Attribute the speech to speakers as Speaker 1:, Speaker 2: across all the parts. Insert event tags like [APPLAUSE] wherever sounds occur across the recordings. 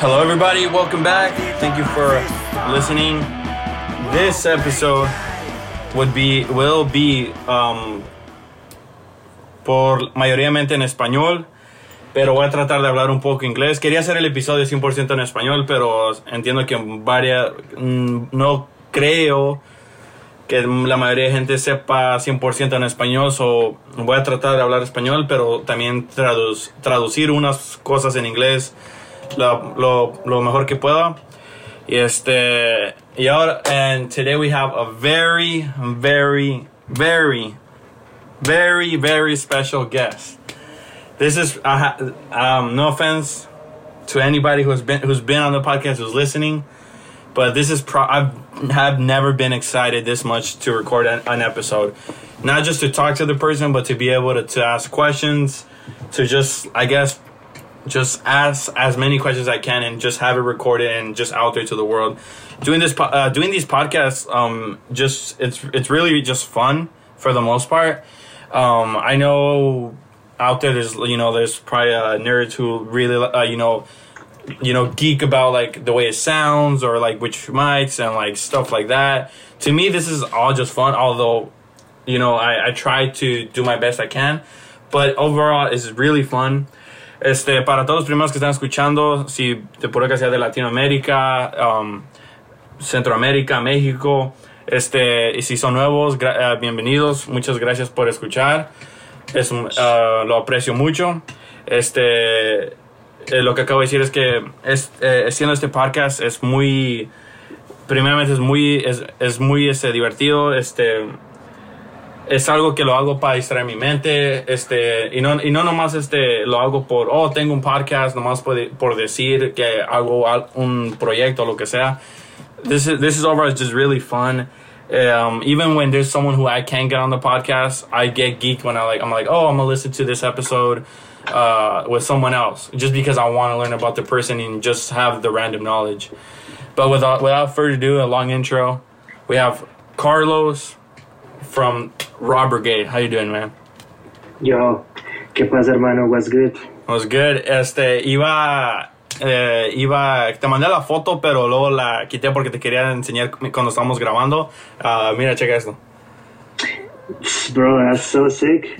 Speaker 1: Hello, everybody. Welcome back. Thank you for listening. This episode would be will be um, por mayoritariamente en español, pero voy a tratar de hablar un poco inglés. Quería hacer el episodio 100% en español, pero entiendo que varias mm, no creo que la mayoría de gente sepa 100% en español, so voy a tratar de hablar español, pero también traduc traducir unas cosas en inglés lo, lo, lo mejor que pueda. Y este, y ahora, and today we have a very, very, very, very, very special guest. This is, uh, um, no offense to anybody who's been who's been on the podcast who's listening, but this is pro. I have never been excited this much to record an, an episode, not just to talk to the person, but to be able to, to ask questions, to just I guess just ask as many questions as I can and just have it recorded and just out there to the world. Doing this, uh, doing these podcasts, um, just it's it's really just fun for the most part. Um, I know out there, there's you know there's probably uh, nerds who really uh, you know you know geek about like the way it sounds or like which mics and like stuff like that. To me, this is all just fun. Although you know I, I try to do my best I can, but overall, it's really fun. Este, para todos los primeros que están escuchando, si te por que sea de Latinoamérica, um, Centroamérica, México, este, y si son nuevos, uh, bienvenidos, muchas gracias por escuchar, es, uh, lo aprecio mucho. Este, eh, lo que acabo de decir es que es, eh, siendo este podcast es muy, primeramente es muy, es, es muy este, divertido, este, es algo que lo hago para distraer mi mente, este, y no, y no nomás este, lo hago por, oh, tengo un podcast, nomás por, por decir que hago un proyecto o lo que sea. This is, this is overall just really fun. Um, even when there's someone who I can't get on the podcast, I get geeked when I like, I'm like, oh, I'm gonna listen to this episode, uh, with someone else, just because I want to learn about the person and just have the random knowledge. But without, without further ado, a long intro, we have Carlos, from Raw Brigade. How you doing, man?
Speaker 2: Yo, ¿qué pasa, hermano? What's good?
Speaker 1: What's good? Este, iba, eh, iba, te mandé la foto, pero luego la quité porque te quería enseñar cuando estábamos grabando. Uh, mira, checa esto.
Speaker 2: Bro, that's so sick.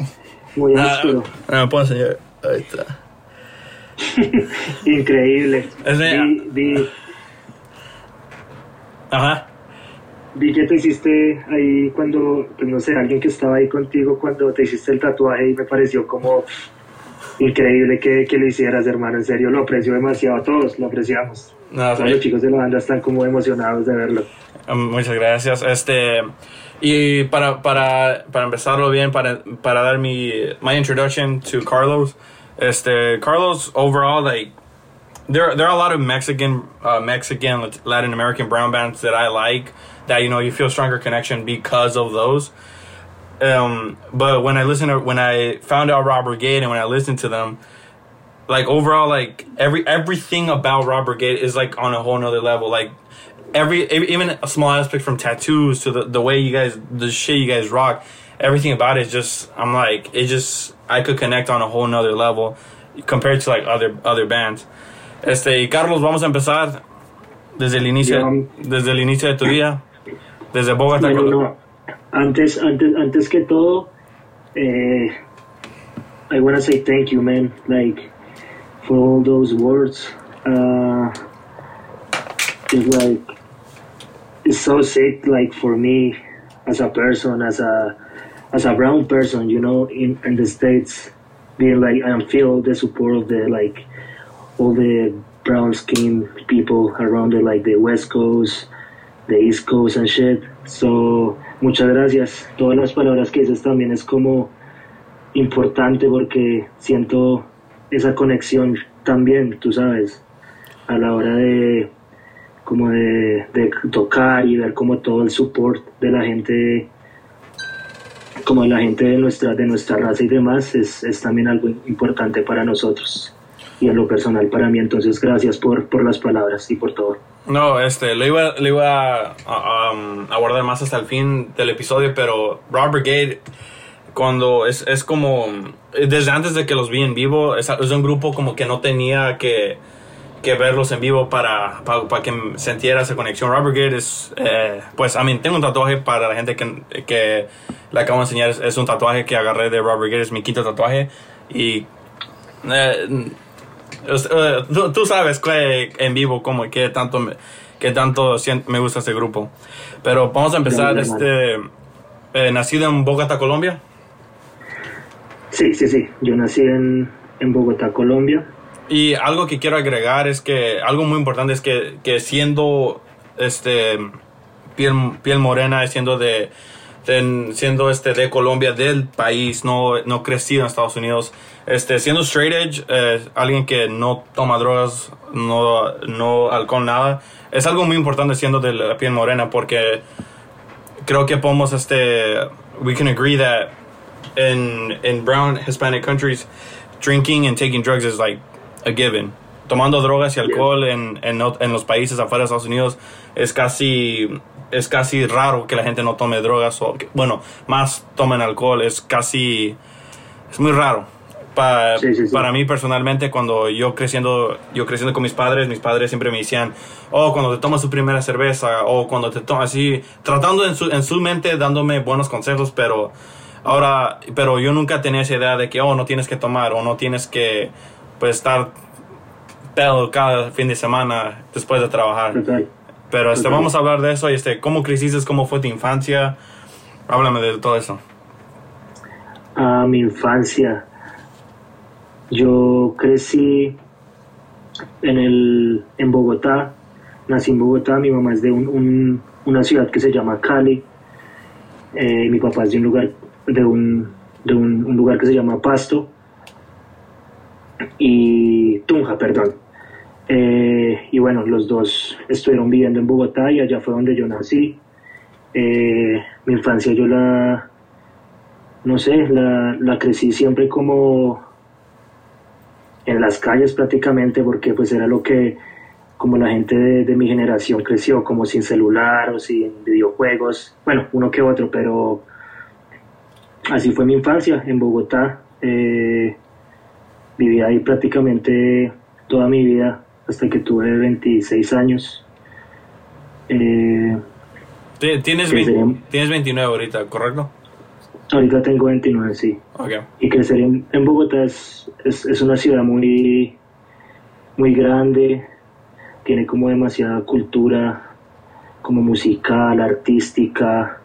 Speaker 2: Muy áspero.
Speaker 1: Uh, me puedo enseñar. Ahí está. [LAUGHS]
Speaker 2: Increíble. vi, vi...
Speaker 1: Ajá
Speaker 2: vi que te hiciste ahí cuando, pues no sé, alguien que estaba ahí contigo cuando te hiciste el tatuaje y me pareció como increíble que, que lo hicieras, hermano. En serio, lo aprecio demasiado. Todos lo apreciamos.
Speaker 1: No,
Speaker 2: Los chicos de la banda están como emocionados de verlo.
Speaker 1: Um, muchas gracias. Este, y para, para, para empezarlo bien, para, para dar mi my introduction to Carlos. Este, Carlos, overall, like, there, there are a lot of Mexican, uh, Mexican, Latin American brown bands that I like. That you know you feel stronger connection because of those. Um, but when I listen to when I found out Raw Brigade and when I listened to them, like overall, like every everything about Raw Brigade is like on a whole nother level. Like every even a small aspect from tattoos to the the way you guys the shit you guys rock, everything about it just I'm like it just I could connect on a whole nother level compared to like other other bands. Este Carlos, vamos a empezar desde el inicio desde el inicio de tu vida. Desde Bogotá.
Speaker 2: No, no. Antes, antes, antes que todo, eh, I want to say thank you, man. Like for all those words. Uh, it's like it's so sick. Like for me, as a person, as a as a brown person, you know, in in the states, being like I feel the support of the like all the brown skin people around the like the West Coast the East Coast and. So, muchas gracias. Todas las palabras que dices también es como importante porque siento esa conexión también, tú sabes, a la hora de como de, de tocar y ver como todo el support de la gente como de la gente de nuestra de nuestra raza y demás es, es también algo importante para nosotros y en lo personal para mí entonces gracias por, por las palabras y por todo
Speaker 1: no, este, lo iba, lo iba a, um, a, guardar más hasta el fin del episodio, pero Rob Brigade, cuando es, es como, desde antes de que los vi en vivo, es, es un grupo como que no tenía que, que verlos en vivo para, para, que sintiera esa conexión. Robert Gate es, eh, pues, a mí tengo un tatuaje para la gente que, que le acabo de enseñar. Es, un tatuaje que agarré de Robert Gate, es mi quinto tatuaje. Y eh, tú, sabes que en vivo como que tanto, me, que tanto me gusta este grupo. Pero vamos a empezar. este eh, ¿Nacido en Bogotá, Colombia?
Speaker 2: Sí, sí, sí. Yo nací en, en Bogotá, Colombia.
Speaker 1: Y algo que quiero agregar es que algo muy importante es que, que siendo este piel, piel morena, siendo de, siendo este de Colombia, del país, no, no crecido en Estados Unidos, este siendo straight edge, eh, alguien que no toma drogas, no, no alcohol, nada, es algo muy importante siendo de la piel morena porque creo que podemos este we can agree that in in brown Hispanic countries drinking and taking drugs is like a given. Tomando drogas y alcohol en, en, en, los países afuera de Estados Unidos es casi, es casi raro que la gente no tome drogas o, bueno, más tomen alcohol. Es casi, es muy raro. Para mí personalmente, cuando yo creciendo, yo creciendo con mis padres, mis padres siempre me decían, oh, cuando te tomas tu primera cerveza, o cuando te tomas así, tratando en su, en su mente, dándome buenos consejos, pero ahora, pero yo nunca tenía esa idea de que, oh, no tienes que tomar, o no tienes que, pues estar pedo cada fin de semana después de trabajar. Pero este, vamos a hablar de eso y este, cómo creciste, cómo fue tu infancia. Háblame de todo eso.
Speaker 2: Ah, mi infancia. Yo crecí en, el, en Bogotá, nací en Bogotá, mi mamá es de un, una ciudad que se llama Cali, eh, mi papá es de un lugar, de un, de un lugar que se llama Pasto, y Tunja, perdón. Eh, y bueno, los dos estuvieron viviendo en Bogotá y allá fue donde yo nací. Eh, mi infancia yo la, no sé, la, la, crecí siempre como en las calles prácticamente porque pues era lo que como la gente de, mi generación creció, como sin celular o sin videojuegos, bueno, uno que otro, pero así fue mi infancia en Bogotá. Eh, viví ahí prácticamente toda mi vida hasta que tuve 26 años.
Speaker 1: Eh, ¿Tienes, tienes 29 ahorita, ¿correcto?
Speaker 2: Ahorita tengo 29, sí. Y crecer en, en Bogotá es, es, es, una ciudad muy, muy grande, tiene como demasiada cultura, como musical, artística.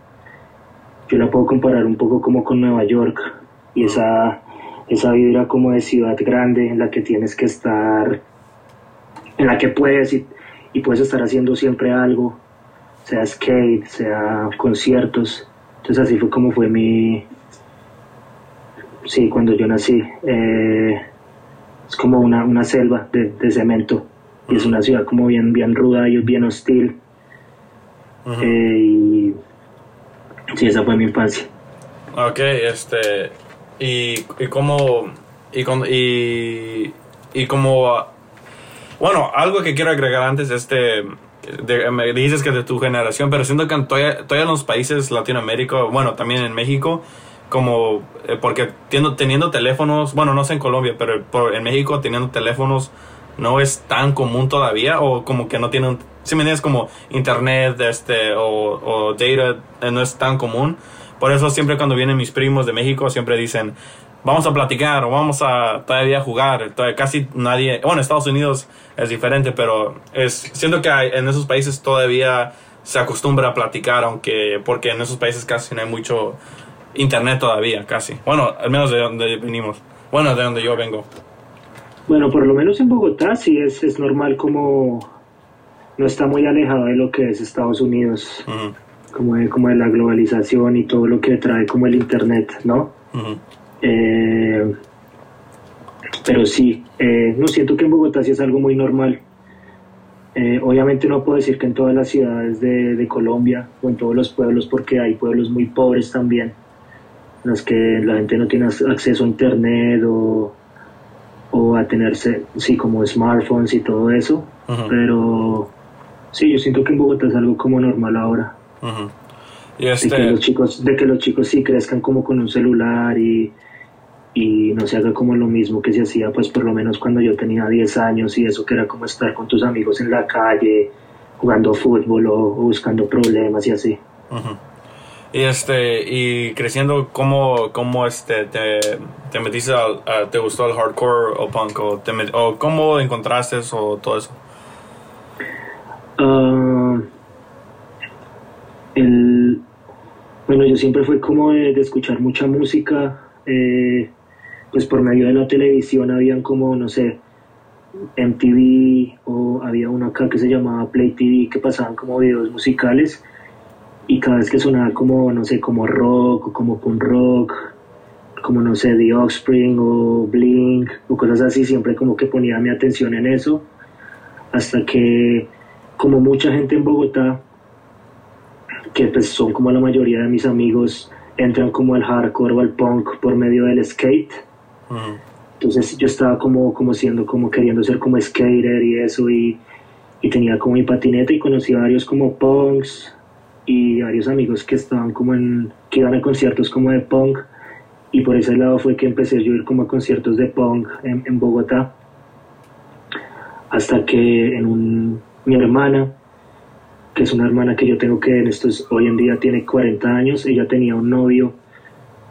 Speaker 2: Yo la puedo comparar un poco como con Nueva York y esa esa vibra como de ciudad grande en la que tienes que estar, en la que puedes y, puedes estar haciendo siempre algo, sea skate, sea conciertos. Entonces así fue como fue mi, sí, cuando yo nací. Eh, es como una, una selva de, cemento y es una ciudad como bien, bien ruda y bien hostil. Eh, y sí, esa fue mi infancia.
Speaker 1: Ok, este, y, y como y, y, y como bueno algo que quiero agregar antes este me dices que de tu generación pero siento que todavía, todavía en los países Latinoamérica bueno también en México como eh, porque teniendo, teniendo teléfonos bueno no sé en Colombia pero en México teniendo teléfonos no es tan común todavía o como que no tienen si me entiendes como internet este o, o data eh, no es tan común. Por eso siempre cuando vienen mis primos de México siempre dicen, vamos a platicar o vamos a todavía jugar. Todavía casi nadie, bueno, Estados Unidos es diferente, pero es, siento que en esos países todavía se acostumbra a platicar, aunque, porque en esos países casi no hay mucho internet todavía, casi. Bueno, al menos de donde venimos. Bueno, de donde yo vengo.
Speaker 2: Bueno, por lo menos en Bogotá sí es, es normal como no está muy alejado de lo que es Estados Unidos como de, como de la globalización y todo lo que trae como el Internet, ¿no? Eh, pero sí, eh, no siento que en Bogotá sí es algo muy normal. Eh, obviamente no puedo decir que en todas las ciudades de, de, Colombia o en todos los pueblos, porque hay pueblos muy pobres también, en los que la gente no tiene acceso a internet o, o a tenerse, sí, como smartphones y todo eso. Pero sí, yo siento que en Bogotá es algo como normal ahora y de, que este los chicos, de que los chicos sí crezcan como con un celular y, y no se haga como lo mismo que se hacía pues por lo menos cuando yo tenía 10 años y eso que era como estar con tus amigos en la calle jugando fútbol o, buscando problemas y así.
Speaker 1: Y este, y creciendo, ¿cómo, cómo este, te, te metiste, te gustó el hardcore o punk? O, te o cómo encontraste eso, todo eso?
Speaker 2: Ah, el, bueno, yo siempre fui como de, escuchar mucha música, eh, pues por medio de la televisión habían como, no sé, MTV o había uno acá que se llamaba Play TV que pasaban como videos musicales y cada vez que sonaba como, no sé, como rock o como punk rock, como no sé, The Offspring o Blink o cosas así, siempre como que ponía mi atención en eso, hasta que como mucha gente en Bogotá, que pues son como la mayoría de mis amigos, entran como al hardcore o al punk por medio del skate. Entonces yo estaba como, como siendo, como queriendo ser como skater y eso, y, y tenía como mi patineta y conocí a varios como punks, y varios amigos que estaban como en, que iban a conciertos como de punk y por ese lado fue que empecé yo a ir como a conciertos de punk en, en Bogotá hasta que en un, mi hermana que es una hermana que yo tengo que en estos hoy en día tiene 40 años ella tenía un novio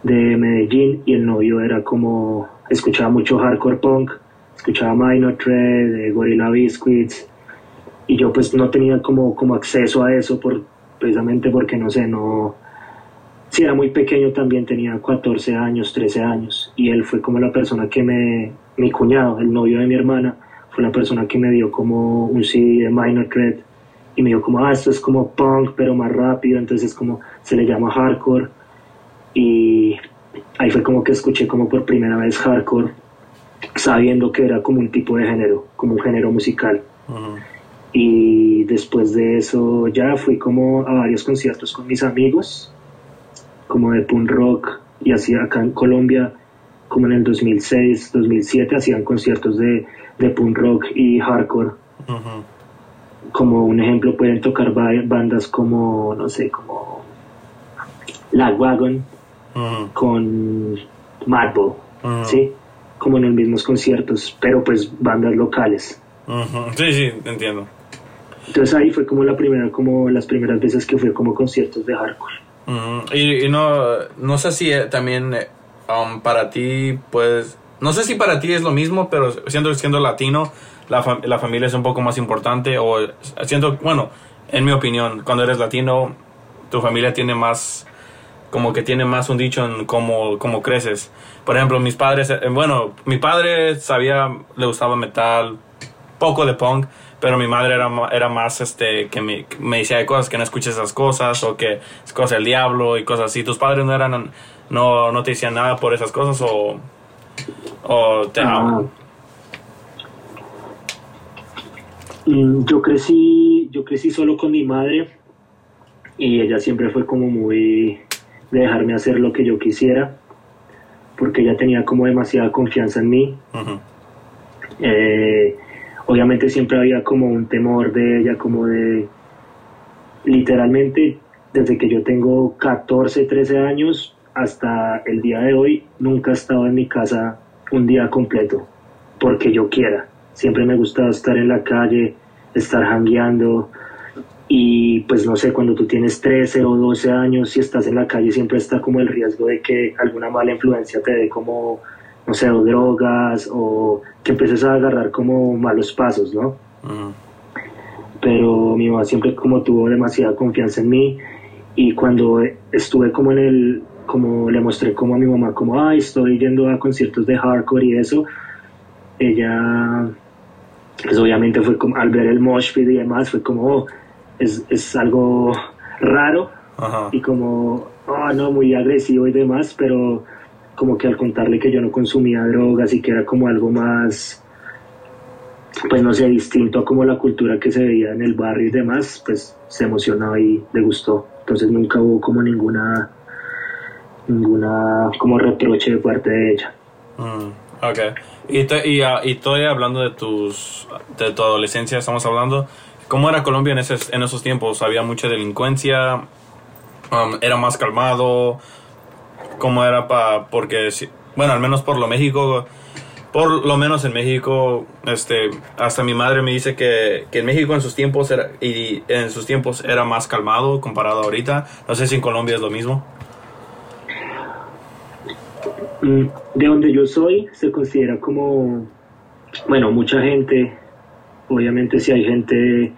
Speaker 2: de Medellín y el novio era como escuchaba mucho hardcore punk escuchaba Minor Threat, Gorilla Biscuits y yo pues no tenía como, como acceso a eso por precisamente porque no sé, no, si era muy pequeño también tenía 14 años, 13 años y él fue como la persona que me, mi cuñado, el novio de mi hermana, fue la persona que me dio como un CD de Minor Threat y me dijo como, ah, esto es como punk pero más rápido, entonces como se le llama hardcore y ahí fue como que escuché como por primera vez hardcore sabiendo que era como un tipo de género, como un género musical. Y después de eso ya fui como a varios conciertos con mis amigos, como de punk rock, y así acá en Colombia, como en el 2006, 2007, hacían conciertos de, de punk rock y hardcore. Como un ejemplo pueden tocar bandas como, no sé, como La Wagon con Madball, ¿sí? Como en los mismos conciertos, pero pues bandas locales.
Speaker 1: Sí, sí, entiendo.
Speaker 2: Entonces ahí fue como la primera, como las primeras veces que fui como conciertos de hardcore.
Speaker 1: y, no, no sé si eh, también eh, um, para ti, pues, no sé si para ti es lo mismo, pero siendo, siendo latino, la, la familia es un poco más importante, o siento, bueno, en mi opinión, cuando eres latino, tu familia tiene más, como que tiene más un dicho en cómo, cómo creces. Por ejemplo, mis padres, eh, bueno, mi padre sabía, le gustaba metal, poco de punk, pero mi madre era, era más este que me, me decía de cosas que no escuches esas cosas o que es cosa del diablo y cosas así. ¿Tus padres no eran no, no te decían nada por esas cosas o, o te
Speaker 2: ah. mm, Yo crecí, yo crecí solo con mi madre y ella siempre fue como muy de dejarme hacer lo que yo quisiera porque ella tenía como demasiada confianza en mí. eh, obviamente siempre había como un temor de ella, como de, literalmente, desde que yo tengo 14, 13 años hasta el día de hoy, nunca he estado en mi casa un día completo, porque yo quiera. Siempre me gustaba estar en la calle, estar jangueando, y pues no sé, cuando tú tienes 13 o 12 años, si estás en la calle, siempre está como el riesgo de que alguna mala influencia te dé como no sé, o drogas, o que empieces a agarrar como malos pasos, ¿no? Pero mi mamá siempre como tuvo demasiada confianza en mí y cuando estuve como en el, como le mostré como a mi mamá, como, ay, estoy yendo a conciertos de hardcore y eso, ella, pues obviamente fue como, al ver el mosh pit y demás, fue como, oh, es, es, algo raro y como, oh, no, muy agresivo y demás, pero como que al contarle que yo no consumía drogas y que era como algo más, pues no sé, distinto a como la cultura que se veía en el barrio y demás, pues se emocionó y le gustó. Entonces nunca hubo como ninguna, ninguna como reproche de parte de ella.
Speaker 1: Mm, ok. Y, y, uh, y, estoy hablando de tus, de tu adolescencia, estamos hablando. ¿Cómo era Colombia en, en esos tiempos? ¿Había mucha delincuencia? Um, ¿Era más calmado? cómo era para, porque bueno, al menos por lo México, por lo menos en México, este, hasta mi madre me dice que, que en México en sus tiempos era, y en sus tiempos era más calmado comparado a ahorita. No sé si en Colombia es lo mismo.
Speaker 2: Mm, de donde yo soy se considera como, bueno, mucha gente, obviamente si hay gente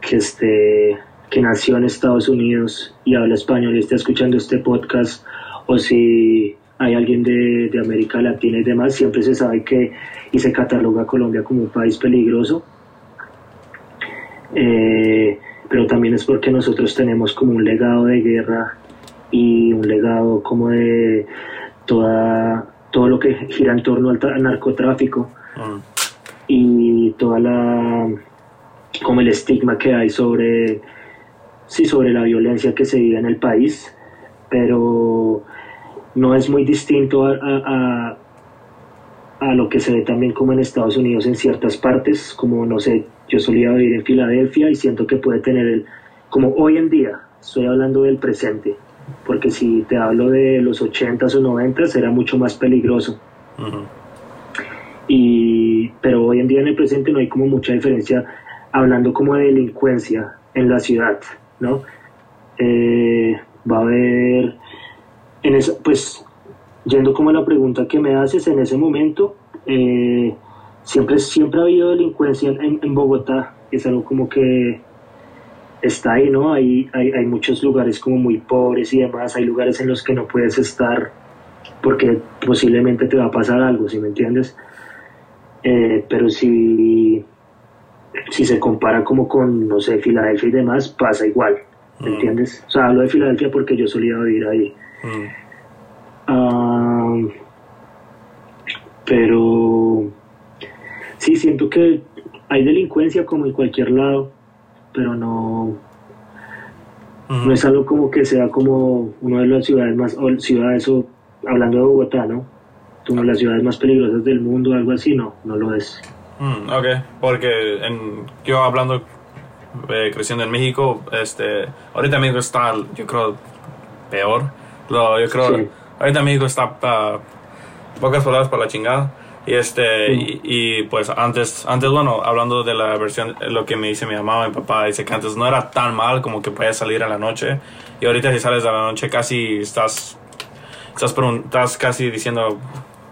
Speaker 2: que esté que nació en Estados Unidos y habla español y está escuchando este podcast, o si hay alguien de, de, América Latina y demás, siempre se sabe que y se cataloga a Colombia como un país peligroso. Eh, pero también es porque nosotros tenemos como un legado de guerra y un legado como de toda, todo lo que gira en torno al, narcotráfico mm. Y toda la como el estigma que hay sobre sí sobre la violencia que se vive en el país pero no es muy distinto a, a, a, lo que se ve también como en Estados Unidos en ciertas partes, como no sé, yo solía vivir en Filadelfia y siento que puede tener el, como hoy en día, estoy hablando del presente, porque si te hablo de los 80s o 90s era mucho más peligroso. Y, pero hoy en día en el presente no hay como mucha diferencia hablando como de delincuencia en la ciudad, ¿no? Eh, va a haber en pues yendo como a la pregunta que me haces en ese momento, eh, siempre, siempre ha habido delincuencia en, en, Bogotá, es algo como que está ahí, ¿no? Hay, hay, hay, muchos lugares como muy pobres y demás, hay lugares en los que no puedes estar porque posiblemente te va a pasar algo, ¿sí me entiendes? Eh, pero si, si se compara como con, no sé, Filadelfia y demás, pasa igual, ¿me mm. entiendes? O sea, hablo de Filadelfia porque yo solía vivir ahí. Mm. pero sí, siento que hay delincuencia como en cualquier lado, pero no, no es algo como que sea como una de las ciudades más, o ciudades, o, hablando de Bogotá, ¿no? Como las ciudades más peligrosas del mundo, algo así, no, no lo es.
Speaker 1: Mm, ok, porque en, yo hablando, eh, creciendo en México, este, ahorita México está, yo creo, peor yo creo, ahorita México está uh, pocas palabras para la chingada. Y este, y, pues antes, antes, bueno, hablando de la versión, lo que me dice mi mamá, mi papá, dice que antes no era tan mal como que podías salir a la noche. Y ahorita si sales a la noche casi estás, estás, estás casi diciendo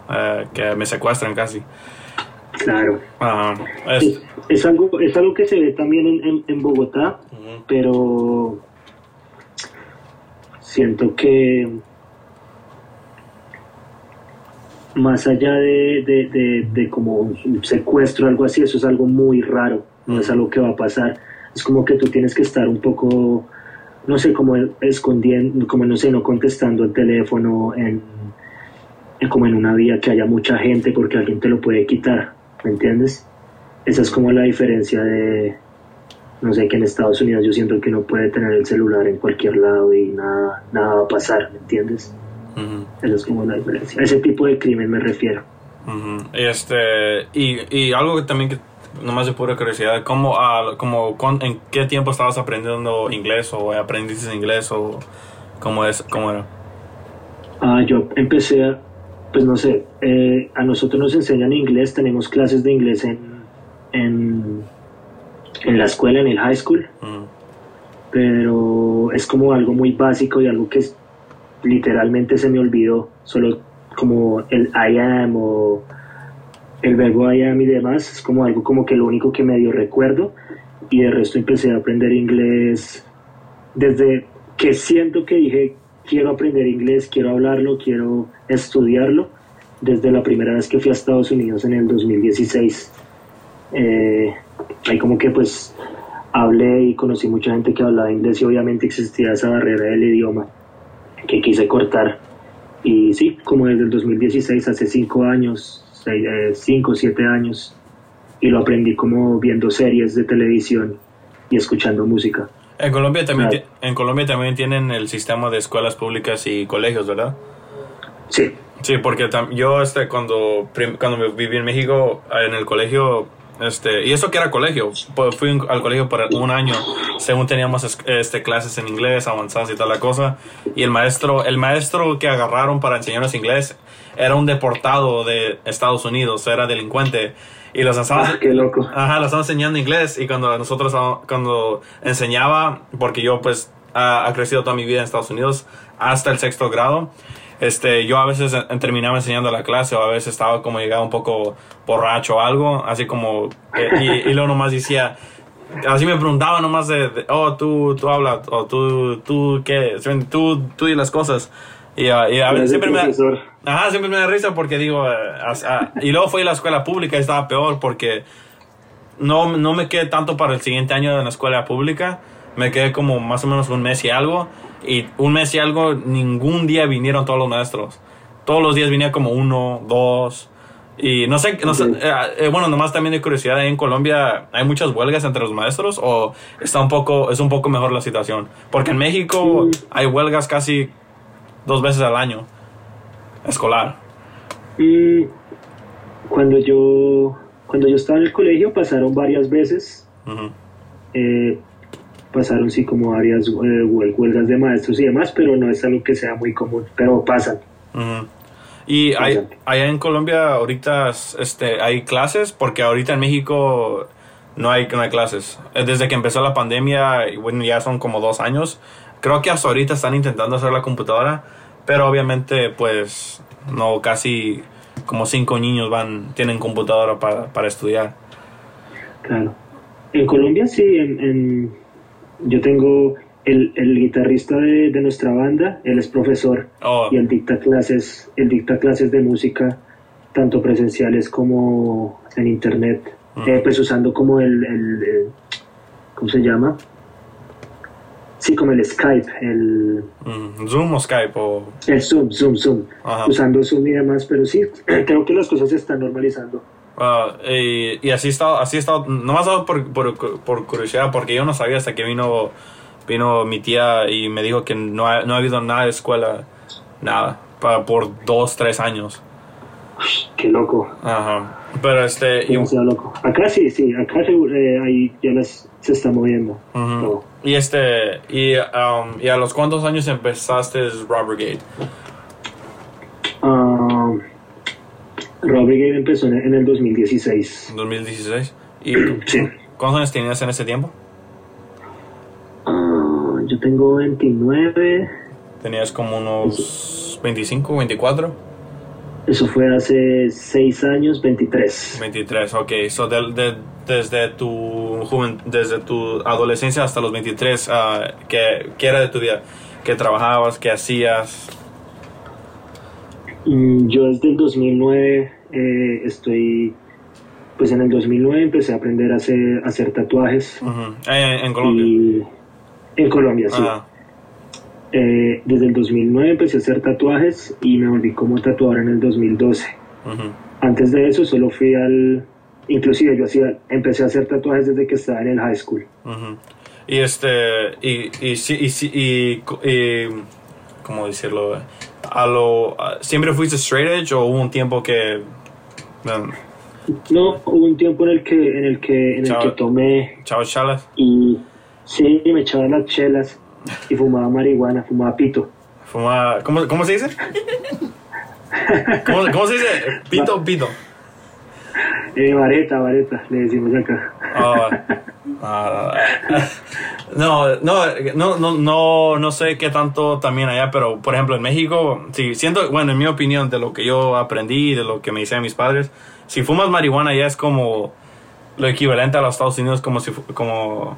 Speaker 1: uh, que me secuestran casi.
Speaker 2: Claro. es, algo, es algo que se ve también en, en, Bogotá, pero siento que más allá de, de, como un secuestro o algo así, eso es algo muy raro, no es algo que va a pasar. Es como que tú tienes que estar un poco, no sé, como escondiendo, como no sé, no contestando el teléfono en, como en una vía que haya mucha gente porque alguien te lo puede quitar, ¿me entiendes? Esa es como la diferencia de, no sé, que en Estados Unidos yo siento que uno puede tener el celular en cualquier lado y nada, nada va a pasar, ¿me entiendes? Esa es como la diferencia. A ese tipo de crimen me refiero.
Speaker 1: este, y, y algo que también que nomás de pura curiosidad, ¿cómo, uh, como, ¿en qué tiempo estabas aprendiendo inglés o aprendiste inglés o cómo, es, cómo era?
Speaker 2: Ah, yo empecé, a, pues no sé, eh, a nosotros nos enseñan inglés, tenemos clases de inglés en, en en la escuela, en el high school, mm. pero es como algo muy básico y algo que literalmente se me olvidó, solo como el I am o el verbo I am y demás, es como algo como que lo único que medio recuerdo y de resto empecé a aprender inglés desde que siento que dije quiero aprender inglés, quiero hablarlo, quiero estudiarlo, desde la primera vez que fui a Estados Unidos en el 2016. Eh, ahí como que pues hablé y conocí mucha gente que hablaba inglés y obviamente existía esa barrera del idioma que quise cortar. Y sí, como desde el 2016, hace cinco años, eh, cinco siete años, y lo aprendí como viendo series de televisión y escuchando música.
Speaker 1: En Colombia también, en Colombia también tienen el sistema de escuelas públicas y colegios, ¿verdad?
Speaker 2: Sí.
Speaker 1: Sí, porque yo este, cuando, cuando viví en México, en el colegio Este, y eso que era colegio. Pues fui al colegio por un año. Según teníamos este, clases en inglés, avanzadas y tal la cosa. Y el maestro, el maestro que agarraron para enseñarnos inglés era un deportado de Estados Unidos, era delincuente. Y los estaban,
Speaker 2: ah, qué loco.
Speaker 1: Ajá, los estaban enseñando inglés. Y cuando nosotros, cuando enseñaba, porque yo pues ha, crecido toda mi vida en Estados Unidos hasta el sexto grado, este, yo a veces terminaba enseñando la clase o a veces estaba como llegaba un poco borracho o algo, así como, eh, y, luego nomás decía, así me preguntaba nomás de, oh, tú, tú hablas, o tú, tú, ¿qué? Tú, tú y las cosas. Y, a veces siempre me, ajá, siempre me da risa porque digo, eh, y luego fui a la escuela pública y estaba peor porque no, no me quedé tanto para el siguiente año en la escuela pública, me quedé como más o menos un mes y algo y un mes y algo, ningún día vinieron todos los maestros. Todos los días venía como uno, dos. Y no sé, no sé eh, eh, bueno, nomás también de curiosidad, en Colombia hay muchas huelgas entre los maestros o está un poco, es un poco mejor la situación. Porque en México hay huelgas casi dos veces al año, escolar.
Speaker 2: cuando yo, cuando yo estaba en el colegio pasaron varias veces pasaron sí como varias eh, huelgas de maestros y demás, pero no es algo que sea muy común, pero pasan.
Speaker 1: Y hay, allá en Colombia ahorita este, hay clases, porque ahorita en México no hay, no hay clases. Eh, desde que empezó la pandemia, bueno, ya son como dos años, creo que hasta ahorita están intentando hacer la computadora, pero obviamente pues no, casi como cinco niños van, tienen computadora para, para estudiar.
Speaker 2: Claro. En Colombia sí, en yo tengo el, el guitarrista de, de, nuestra banda, él es profesor oh. y él dicta clases, él dicta clases de música, tanto presenciales como en internet, mm. eh, pues usando como el, el, ¿cómo se llama? Sí, como el Skype, el...
Speaker 1: Mm, Zoom o Skype o...
Speaker 2: El Zoom, Zoom, Zoom. Usando Zoom y demás, pero sí, [CLEARS THROAT] creo que las cosas se están normalizando.
Speaker 1: Ah, y, así he estado, así estado, nomás por, por, por, curiosidad, porque yo no sabía hasta que vino, vino mi tía y me dijo que no ha, no ha habido nada de escuela, nada, para, por dos, tres años.
Speaker 2: Qué loco.
Speaker 1: Ajá. Pero este.
Speaker 2: Y, loco. Acá sí, sí, acá eh, ahí ya se está moviendo.
Speaker 1: Y este. Y, um, ¿Y a los cuántos años empezaste Robert Gate?
Speaker 2: Um, Rob Brigade empezó en el 2016.
Speaker 1: ¿2016? ¿Y [CLEARS THROAT] cuántos años tenías en ese tiempo?
Speaker 2: Ah, yo tengo 29.
Speaker 1: ¿Tenías como unos 25, 24?
Speaker 2: Eso fue hace 6 años, 23.
Speaker 1: 23, ok. So desde, tu desde tu adolescencia hasta los 23, uh, ¿qué, ¿qué era de tu vida? ¿Qué trabajabas? ¿Qué hacías?
Speaker 2: Mm, yo desde el 2009 eh, estoy, pues en el 2009 empecé a aprender a hacer, hacer tatuajes.
Speaker 1: Eh, ¿En Colombia?
Speaker 2: en Colombia, sí. Eh, desde el 2009 empecé a hacer tatuajes y me volví como tatuador en el 2012. Antes de eso solo fui al... Inclusive yo hacía, empecé a hacer tatuajes desde que estaba en el high school.
Speaker 1: Y este, y, y, y, y, y ¿cómo decirlo? a lo, ¿Siempre fuiste straight edge o hubo un tiempo que...
Speaker 2: No, hubo un tiempo en el que, en el que, en el que tomé...
Speaker 1: ¿Chavas chalas?
Speaker 2: Y sí, me echaba las chelas y fumaba marihuana, fumaba pito.
Speaker 1: Fumaba... ¿Cómo, cómo se dice? ¿Cómo, ¿Cómo, se dice? ¿Pito o pito?
Speaker 2: Eh, vareta, vareta, le decimos acá.
Speaker 1: Oh. Ah, no, no, no, no, no, no sé qué tanto también allá, pero por ejemplo en México, sí, siento, bueno, en mi opinión, de lo que yo aprendí, de lo que me dicen mis padres, si fumas marihuana ya es como lo equivalente a los Estados Unidos como si, como,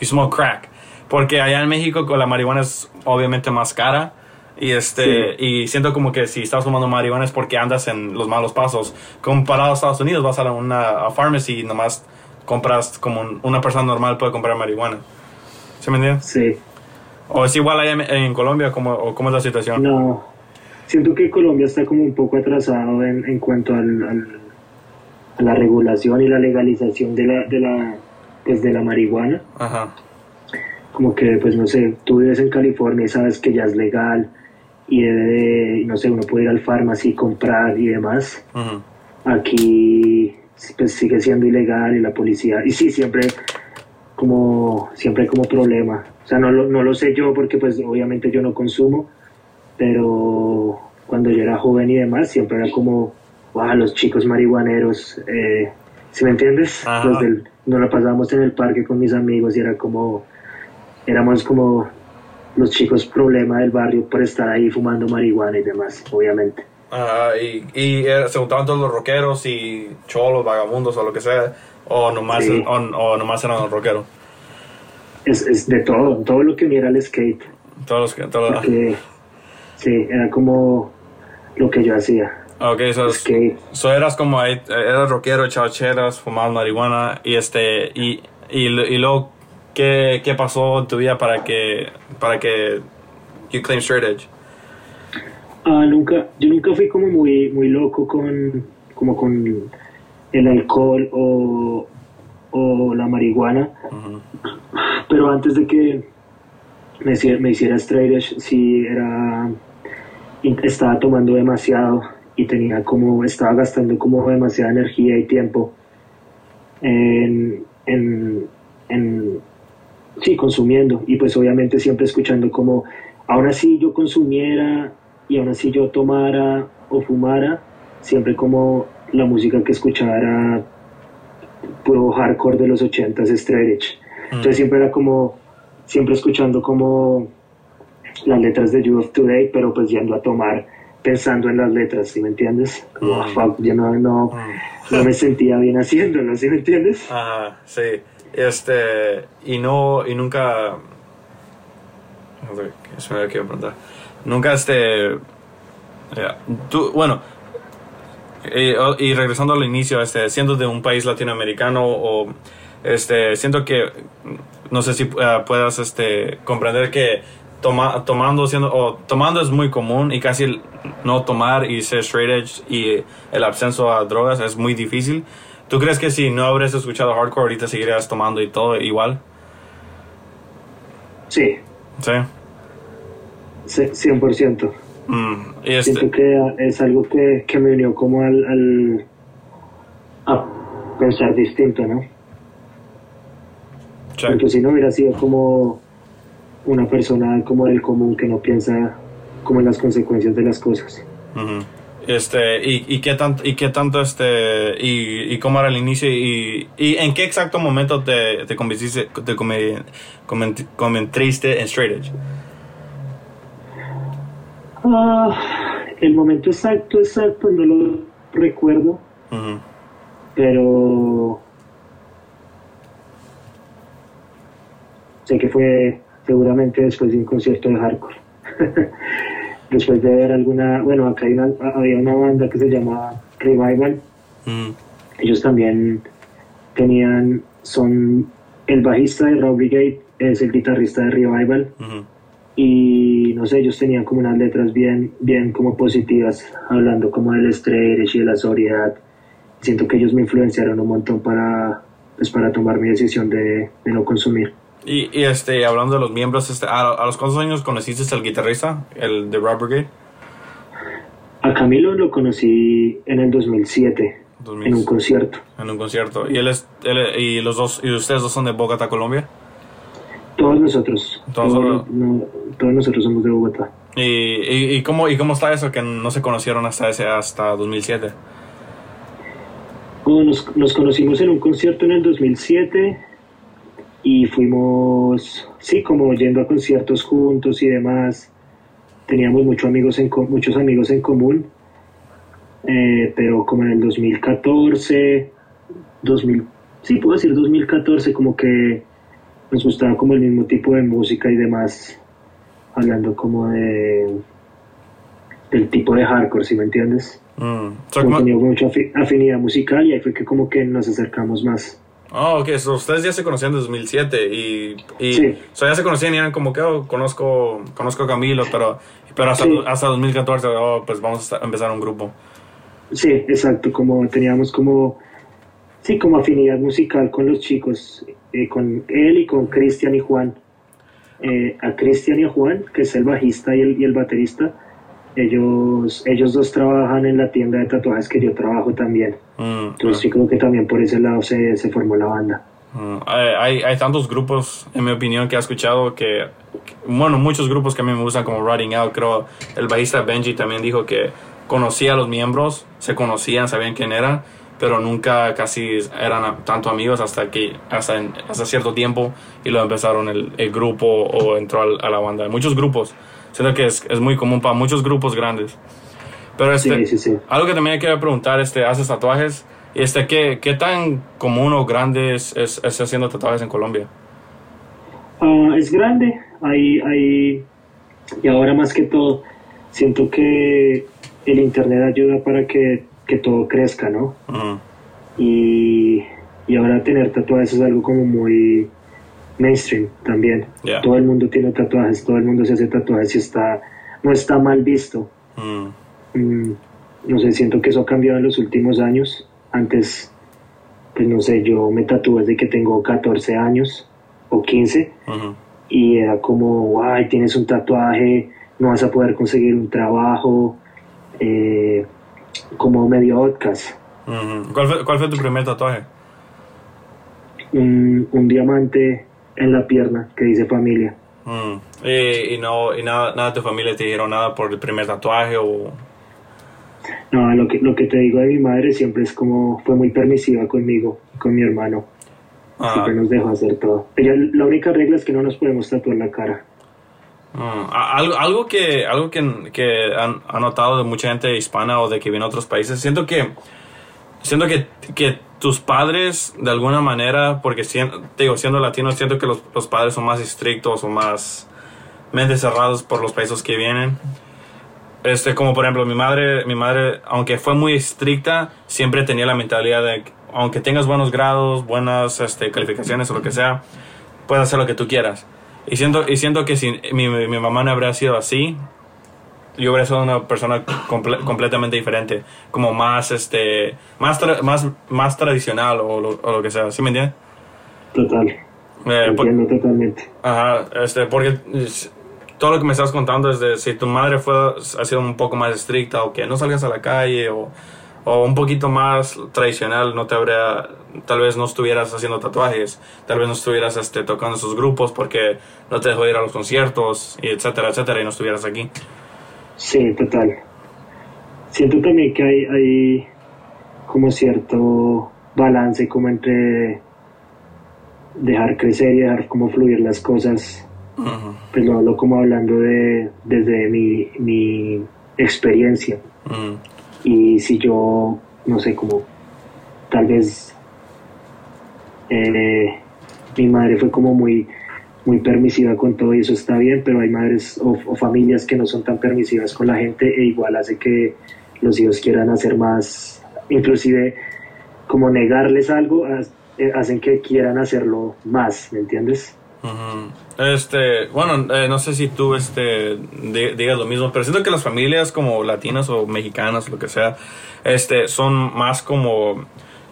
Speaker 1: you smoke crack. Porque allá en México la marihuana es obviamente más cara. Y este y siento como que si estás fumando marihuana es porque andas en los malos pasos. Comparado a Estados Unidos, vas a una a pharmacy y nomás compras como una persona normal puede comprar marihuana. ¿Se me entiende?
Speaker 2: Sí.
Speaker 1: ¿O es igual allá en, Colombia? ¿Cómo, o ¿Cómo es la situación?
Speaker 2: No. Siento que Colombia está como un poco atrasado en, en cuanto al, a la regulación y la legalización de la, de la, pues de la marihuana.
Speaker 1: Ajá.
Speaker 2: Como que, pues no sé, tú vives en California y sabes que ya es legal y no sé, uno puede ir al farmacia y comprar y demás. Aquí pues sigue siendo ilegal y la policía, y sí, siempre como, siempre como problema. O sea, no lo, no lo sé yo porque pues obviamente yo no consumo, pero cuando yo era joven y demás, siempre era como, wow, los chicos marihuaneros, eh, ¿sí me entiendes?
Speaker 1: Ajá.
Speaker 2: Los del, nos la pasábamos en el parque con mis amigos y era como, éramos como los chicos problema del barrio por estar ahí fumando marihuana y demás, obviamente.
Speaker 1: Ah, y, y eh, se juntaban todos los rockeros y cholos, vagabundos o lo que sea, o nomás,
Speaker 2: Sí.
Speaker 1: o, o nomás eran los rockeros.
Speaker 2: Es, es de todo, todo lo que mira el skate.
Speaker 1: Todos los
Speaker 2: Porque, sí, era como lo que yo hacía.
Speaker 1: ok, so,
Speaker 2: Skate.
Speaker 1: so eras como eras rockero, chacheras, fumabas marihuana y este y, y, y luego ¿qué, qué pasó en tu vida para que para que you claim straight edge?
Speaker 2: Ah, nunca, yo nunca fui como muy, muy loco con, como con el alcohol o, o la marihuana, pero antes de que me, me hiciera straight edge, sí era, estaba tomando demasiado y tenía como, estaba gastando como demasiada energía y tiempo en, en, en sí, consumiendo y pues obviamente siempre escuchando como, aún así yo consumiera y aún así yo tomara o fumara, siempre como la música que escuchaba era puro hardcore de los 80s, straight edge. Entonces siempre era como, siempre escuchando como las letras de You of Today, pero pues yendo a tomar pensando en las letras, ¿sí me entiendes? Como, ah, fuck, yo no, no, no me sentía bien haciéndolo, ¿sí me entiendes?
Speaker 1: Ajá, sí. Este, y no, y nunca. No sé, ¿qué se me quiero preguntar. Nunca, este. bueno. y regresando al inicio, este, siendo de un país latinoamericano o. Este, siento que. No sé si eh, puedas, este, comprender que toma, tomando, siendo, o tomando es muy común y casi no tomar y ser straight edge y el absenso a drogas es muy difícil. ¿Tú crees que si no habrías escuchado hardcore ahorita seguirías tomando y todo igual?
Speaker 2: Sí,
Speaker 1: Sí.
Speaker 2: ce- 100%.
Speaker 1: Mm, y
Speaker 2: Siento
Speaker 1: este,
Speaker 2: que es algo que, que me unió como al, al a pensar distinto, ¿no?
Speaker 1: check.
Speaker 2: Porque si no hubiera sido como una persona como del común que no piensa como en las consecuencias de las cosas.
Speaker 1: Ujú. Este, y, y qué tanto, y qué tanto este, y, y cómo era el inicio, y, y en qué exacto momento te, te convenciste, te convertiste en straight edge.
Speaker 2: Ah, el momento exacto, exacto, no lo recuerdo, pero sé que fue seguramente después de un concierto de hardcore. [LAUGHS] después de ver alguna, bueno, acá hay una, había una banda que se llama Revival,
Speaker 1: Ujú.
Speaker 2: ellos también tenían, son el bajista de Raw Brigade, es el guitarrista de Revival, y no sé, ellos tenían como unas letras bien, bien como positivas, hablando como del estrés y de la sobriedad. Siento que ellos me influenciaron un montón para, pues, para tomar mi decisión de, de no consumir.
Speaker 1: Y, y este, hablando de los miembros, este, ¿a, a los cuántos años conociste al guitarrista, el de Rob Brigade?
Speaker 2: A Camilo lo conocí en el 2007,
Speaker 1: 2000.
Speaker 2: en un concierto.
Speaker 1: en un concierto. Y él es, él, y los dos, y ustedes dos son de Bogotá, Colombia.
Speaker 2: Todos nosotros,
Speaker 1: Todos
Speaker 2: todos, no- todos nosotros somos de Bogotá.
Speaker 1: Y, y, y cómo, y cómo está eso que no se conocieron hasta ese, hasta 2007.
Speaker 2: Bueno, nos, nos conocimos en un concierto en el 2007 y fuimos, sí, como yendo a conciertos juntos y demás. Teníamos muchos amigos en, muchos amigos en común, eh, pero como en el 2014, 2000, sí, puedo decir 2014, como que nos gustaba como el mismo tipo de música y demás, hablando como de del tipo de hardcore, si me entiendes?
Speaker 1: Mm. So,
Speaker 2: Como
Speaker 1: ¿cómo-
Speaker 2: teníamos mucha afi- afinidad musical y ahí fue que como que nos acercamos más.
Speaker 1: Oh, ok, so ustedes ya se conocían en 2007 y, y
Speaker 2: Sí.
Speaker 1: so ya se conocían y eran como que, oh, conozco, conozco a Camilo, pero, pero hasta,
Speaker 2: Sí.
Speaker 1: hasta 2014, oh, pues vamos a empezar un grupo.
Speaker 2: Sí, exacto, como teníamos como, sí, como afinidad musical con los chicos, eh, con él y con Cristian y Juan. Eh, a Cristian y a Juan, que es el bajista y el, y el baterista, ellos, ellos dos trabajan en la tienda de tatuajes que yo trabajo también.
Speaker 1: Mm,
Speaker 2: Entonces sí creo que también por ese lado se, se formó la banda.
Speaker 1: Mm, Hay, hay tantos grupos, en mi opinión, que he escuchado que, bueno, muchos grupos que a mí me gustan, como Riding Out, creo, el bajista Benji también dijo que conocía a los miembros, se conocían, sabían quién eran, pero nunca casi eran tanto amigos hasta que, hasta, en- hasta cierto tiempo, y luego empezaron el, el grupo o entró al- a la banda. Muchos grupos, siento que es, es muy común para muchos grupos grandes. Pero este,
Speaker 2: Sí, sí, sí.
Speaker 1: algo que también quería preguntar, este, haces tatuajes, y este, ¿qué, qué tan común o grande es, es, es haciendo tatuajes en Colombia?
Speaker 2: Ah, es grande, hay, hay, y ahora más que todo, siento que el Internet ayuda para que, que todo crezca, ¿no?
Speaker 1: Ujú.
Speaker 2: y, y ahora tener tatuajes es algo como muy mainstream también.
Speaker 1: Yeah.
Speaker 2: Todo el mundo tiene tatuajes, todo el mundo se hace tatuajes y está, no está mal visto.
Speaker 1: Mm,
Speaker 2: Mm, no sé, siento que eso ha cambiado en los últimos años. Antes, pues no sé, yo me tatué desde que tengo 14 años o 15
Speaker 1: ujú.
Speaker 2: y era como, ay, tienes un tatuaje, no vas a poder conseguir un trabajo, eh, como medio.
Speaker 1: Ujú. ¿Cuál, fue, ¿Cuál fue tu primer tatuaje?
Speaker 2: un, un diamante en la pierna que dice familia.
Speaker 1: Mm. Y, y no, y nada, nada de tu familia te dijeron nada por el primer tatuaje o...
Speaker 2: No, lo que, lo que te digo de mi madre siempre es como, fue muy permisiva conmigo, con mi hermano.
Speaker 1: Ah,
Speaker 2: Siempre nos dejó hacer todo. Ella, la única regla es que no nos podemos tatuar la cara.
Speaker 1: mm. A- Algo, algo que, algo que, que han, han notado de mucha gente hispana o de que viene de otros países, siento que, siento que, que tus padres, de alguna manera, porque te digo, siendo latinos, siento que los, los padres son más estrictos o más mente cerrados por los países que vienen. Este, como por ejemplo, mi madre, mi madre, aunque fue muy estricta, siempre tenía la mentalidad de que, aunque tengas buenos grados, buenas este, calificaciones o lo que sea, puedes hacer lo que tú quieras. Y siento, y siento que si mi, mi mamá no habría sido así, yo habría sido una persona comple- completamente diferente, como más, este, más, tra- más, más tradicional o lo, o lo que sea, ¿sí me entiendes?
Speaker 2: Total.
Speaker 1: Eh,
Speaker 2: Entiendo totalmente.
Speaker 1: Ajá, este, porque todo lo que me estás contando es de si tu madre fue, ha sido un poco más estricta o que no salgas a la calle o, o un poquito más tradicional, no te habría, tal vez no estuvieras haciendo tatuajes, tal vez no estuvieras este, tocando esos grupos porque no te dejó ir a los conciertos, y etcétera, etcétera, y no estuvieras aquí.
Speaker 2: Sí, total. Siento también que hay, hay como cierto balance como entre dejar crecer y dejar como fluir las cosas.
Speaker 1: Ujú,
Speaker 2: Pues lo hablo como hablando de desde mi, mi experiencia.
Speaker 1: ujú,
Speaker 2: Y si yo, no sé, como tal vez eh, mi madre fue como muy, muy permisiva con todo y eso está bien, pero hay madres o, familias que no son tan permisivas con la gente e igual hace que los hijos quieran hacer más, inclusive como negarles algo, eh, hacen que quieran hacerlo más, ¿me entiendes?
Speaker 1: Este, bueno, eh, no sé si tú este, di- digas lo mismo, pero siento que las familias como latinas o mexicanas, lo que sea, este, son más como,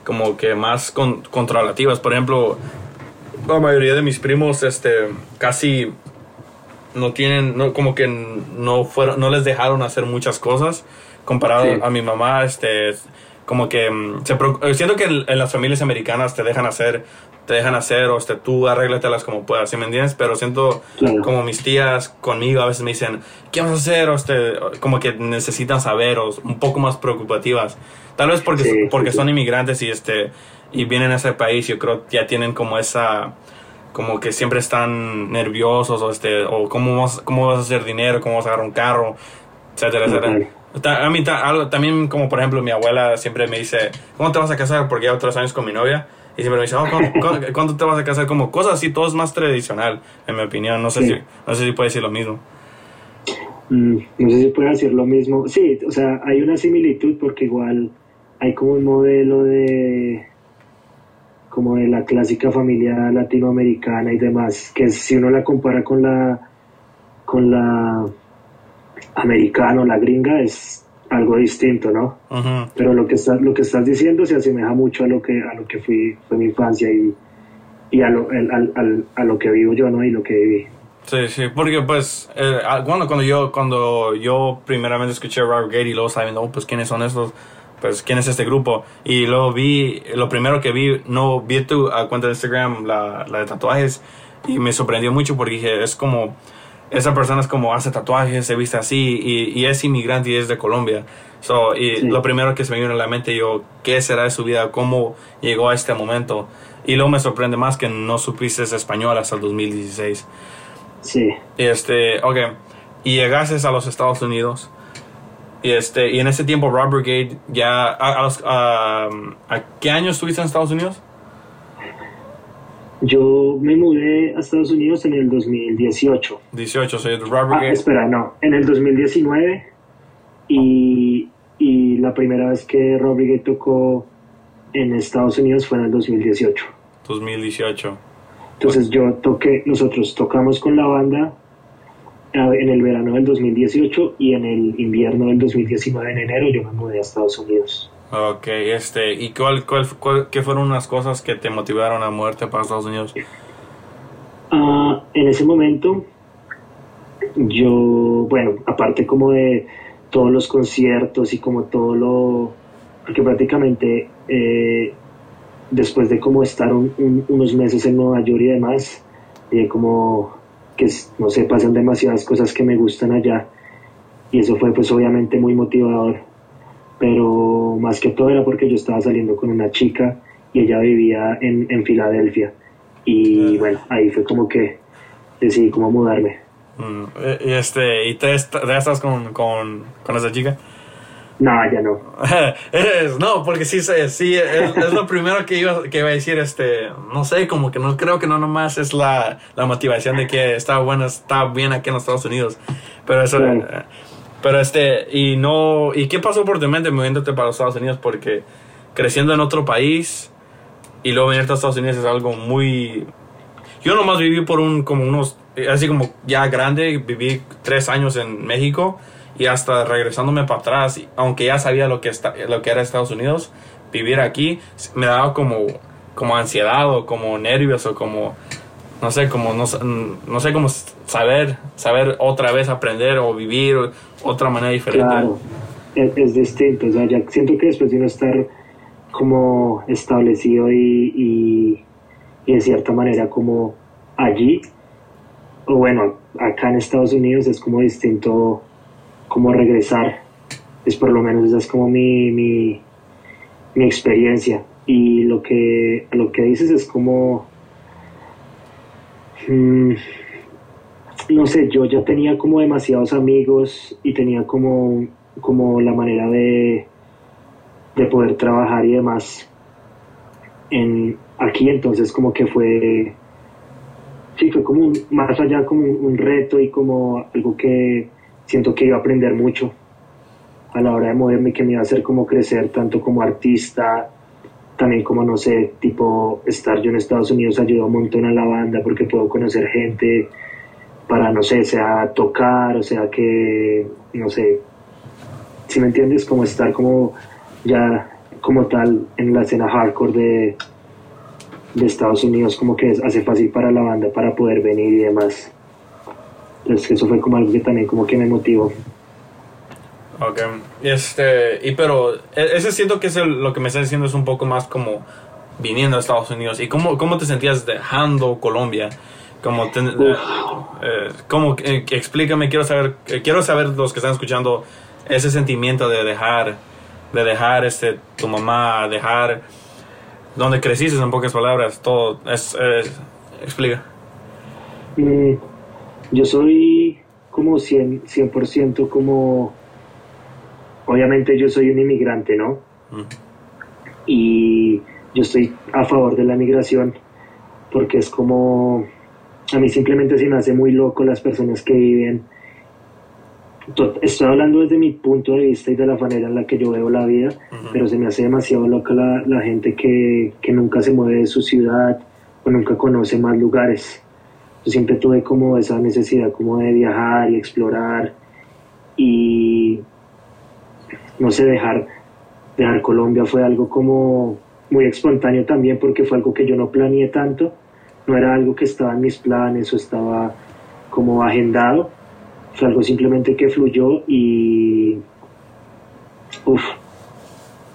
Speaker 1: como que más con, controlativas. Por ejemplo, la mayoría de mis primos, este, casi no tienen, no, como que no fueron, no les dejaron hacer muchas cosas comparado
Speaker 2: Sí.
Speaker 1: a mi mamá, este, como que mm, se, eh, siento que en, en las familias americanas te dejan hacer, te dejan hacer, o este, tú arréglatelas como puedas, ¿sí me entiendes? Pero siento
Speaker 2: Claro.
Speaker 1: como mis tías conmigo a veces me dicen, ¿qué vas a hacer? O este, como que necesitan saber, o un poco más preocupativas. Tal vez porque,
Speaker 2: sí,
Speaker 1: porque
Speaker 2: sí.
Speaker 1: son inmigrantes y este, y vienen a ese país, yo creo que ya tienen como esa, como que siempre están nerviosos, o este, o cómo vas, cómo vas a hacer dinero, cómo vas a agarrar un carro, etcétera, etcétera. Ta- A mí ta- algo- también como por ejemplo mi abuela siempre me dice, ¿cómo te vas a casar? Porque llevo tres años con mi novia. Y siempre me dice, oh, ¿cuándo, [LAUGHS] cuándo- cuándo te vas a casar? Como cosas así, todo es más tradicional, en mi opinión. No sé,
Speaker 2: Sí.
Speaker 1: si, no sé si puede decir lo mismo.
Speaker 2: Mm, no sé si puede decir lo mismo. Sí, o sea, hay una similitud porque igual hay como un modelo de como de la clásica familia latinoamericana y demás, que si uno la compara con la con la americana o la gringa es algo distinto, ¿no?
Speaker 1: Ujú.
Speaker 2: Pero lo que estás lo que estás diciendo se asemeja mucho a lo que a lo que fui fue mi infancia y, y a lo al- al- al- a lo que vivo yo, ¿no? Y lo que viví.
Speaker 1: Sí, sí, porque pues eh, ah, cuando, cuando yo cuando yo primeramente escuché Robert Gate y luego sabiendo, oh, pues quiénes son estos, pues quién es este grupo y luego vi, lo primero que vi, no vi tu cuenta de Instagram, la, la de tatuajes y me sorprendió mucho porque dije, es como, esa persona es como hace tatuajes, se viste así y, y es inmigrante y es de Colombia. So, y lo primero que se me vino a la mente yo, ¿qué será de su vida? ¿Cómo llegó a este momento? Y luego me sorprende más que no supiste español hasta el 2016.
Speaker 2: Sí.
Speaker 1: Este, ok, y llegaste a los Estados Unidos. Y este, y en ese tiempo Robert Gate ya, a, a, a, qué año estuviste en Estados Unidos?
Speaker 2: Yo me mudé a Estados Unidos en el 2018.
Speaker 1: 18, soy Robert
Speaker 2: ah,
Speaker 1: Gate.
Speaker 2: Espera, no, en el 2019 y, y la primera vez que Robert Gate tocó en Estados Unidos fue en el 2018.
Speaker 1: 2018.
Speaker 2: Entonces yo toqué, nosotros tocamos con la banda en el verano del 2018 y en el invierno del 2019, en enero, yo me mudé a Estados Unidos.
Speaker 1: Ok, este, ¿y cuál, cuál, qué fueron unas cosas que te motivaron a muerte para Estados Unidos?
Speaker 2: Uh, en ese momento, yo, bueno, aparte como de todos los conciertos y como todo lo, porque prácticamente eh, después de como estar unos meses en Nueva York y demás, y como que no sé, pasan demasiadas cosas que me gustan allá y eso fue pues obviamente muy motivador, pero más que todo era porque yo estaba saliendo con una chica y ella vivía en, en Filadelfia y bueno, ahí fue como que decidí como mudarme.
Speaker 1: Mm, y este, ¿y te, estás con, con, con esa chica?
Speaker 2: No, ya no. [LAUGHS]
Speaker 1: no, porque sí, sí es, lo primero que iba, que iba a decir, este, no sé, como que no creo que no nomás es la, la motivación de que está bueno, está bien aquí en los Estados Unidos, pero eso, eh, pero este, y no, ¿y qué pasó por tu mente moviéndote para los Estados Unidos? Porque creciendo en otro país y luego venir a Estados Unidos es algo muy, yo nomás viví por un, como unos, así como ya grande, viví tres años en México y hasta regresándome para atrás, aunque ya sabía lo que, está, lo que era Estados Unidos, vivir aquí me daba como, como ansiedad o como nervios o como, no sé, como no, sé cómo saber, saber otra vez aprender o vivir otra manera diferente.
Speaker 2: Claro, es, distinto, o sea, ya siento que después de no estar como establecido y, y, y de cierta manera como allí, o bueno, acá en Estados Unidos es como distinto como regresar. Es por lo menos esa es como mi, mi, mi experiencia. Y lo que, lo que dices es como... Mm, no sé, yo ya tenía como demasiados amigos y tenía como, como la manera de, de poder trabajar y demás en, aquí, entonces como que fue, sí, fue como más allá como un reto y como algo que, siento que iba a aprender mucho a la hora de moverme, que me iba a hacer como crecer tanto como artista, también como, no sé, tipo estar yo en Estados Unidos ayudó un montón a la banda porque puedo conocer gente para, no sé, sea tocar, o sea que, no sé, si me entiendes, como estar como ya como tal en la escena hardcore de, de Estados Unidos, como que hace fácil para la banda para poder venir y demás. Entonces eso fue como algo que también como que me motivó.
Speaker 1: Ok, este, y pero e, ese siento que es lo que me estás diciendo es un poco más como viniendo a Estados Unidos. ¿Y cómo, cómo te sentías dejando Colombia? Como, eh, eh, como eh, explícame, quiero saber, quiero saber los que están escuchando ese sentimiento de dejar, de dejar este, tu mamá, dejar donde creciste en pocas palabras, todo, es, explica.
Speaker 2: Mm, yo soy como 100%, 100% como, obviamente yo soy un inmigrante, ¿no? Y yo estoy a favor de la migración porque es como, a mí simplemente se me hace muy loco las personas que viven. Estoy hablando desde mi punto de vista y de la manera en la que yo veo la vida, pero se me hace demasiado loca la, la gente que, que nunca se mueve de su ciudad o nunca conoce más lugares yo siempre tuve como esa necesidad como de viajar y explorar y no sé, dejar, dejar Colombia fue algo como muy espontáneo también porque fue algo que yo no planeé tanto, no era algo que estaba en mis planes o estaba como agendado, fue algo simplemente que fluyó y uf,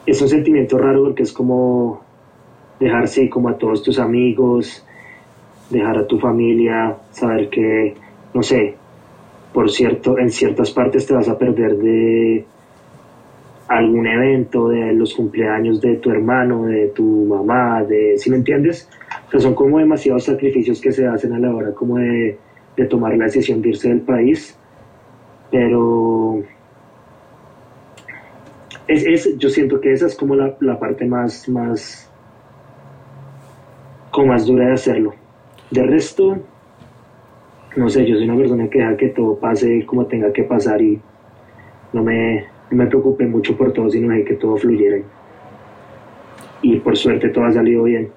Speaker 2: es un sentimiento raro porque es como dejarse como a todos tus amigos, dejar a tu familia, saber que, no sé, por cierto, en ciertas partes te vas a perder de algún evento, de los cumpleaños de tu hermano, de tu mamá, de, si me entiendes? Son como demasiados sacrificios que se hacen a la hora como de, de tomar la decisión de irse del país, pero es, yo siento que esa es como la, la parte más, más, como más dura de hacerlo. De resto, no sé, yo soy una persona que deja que todo pase como tenga que pasar y no me, no me preocupé mucho por todo, sino de que todo fluyera. Y por suerte todo ha salido bien.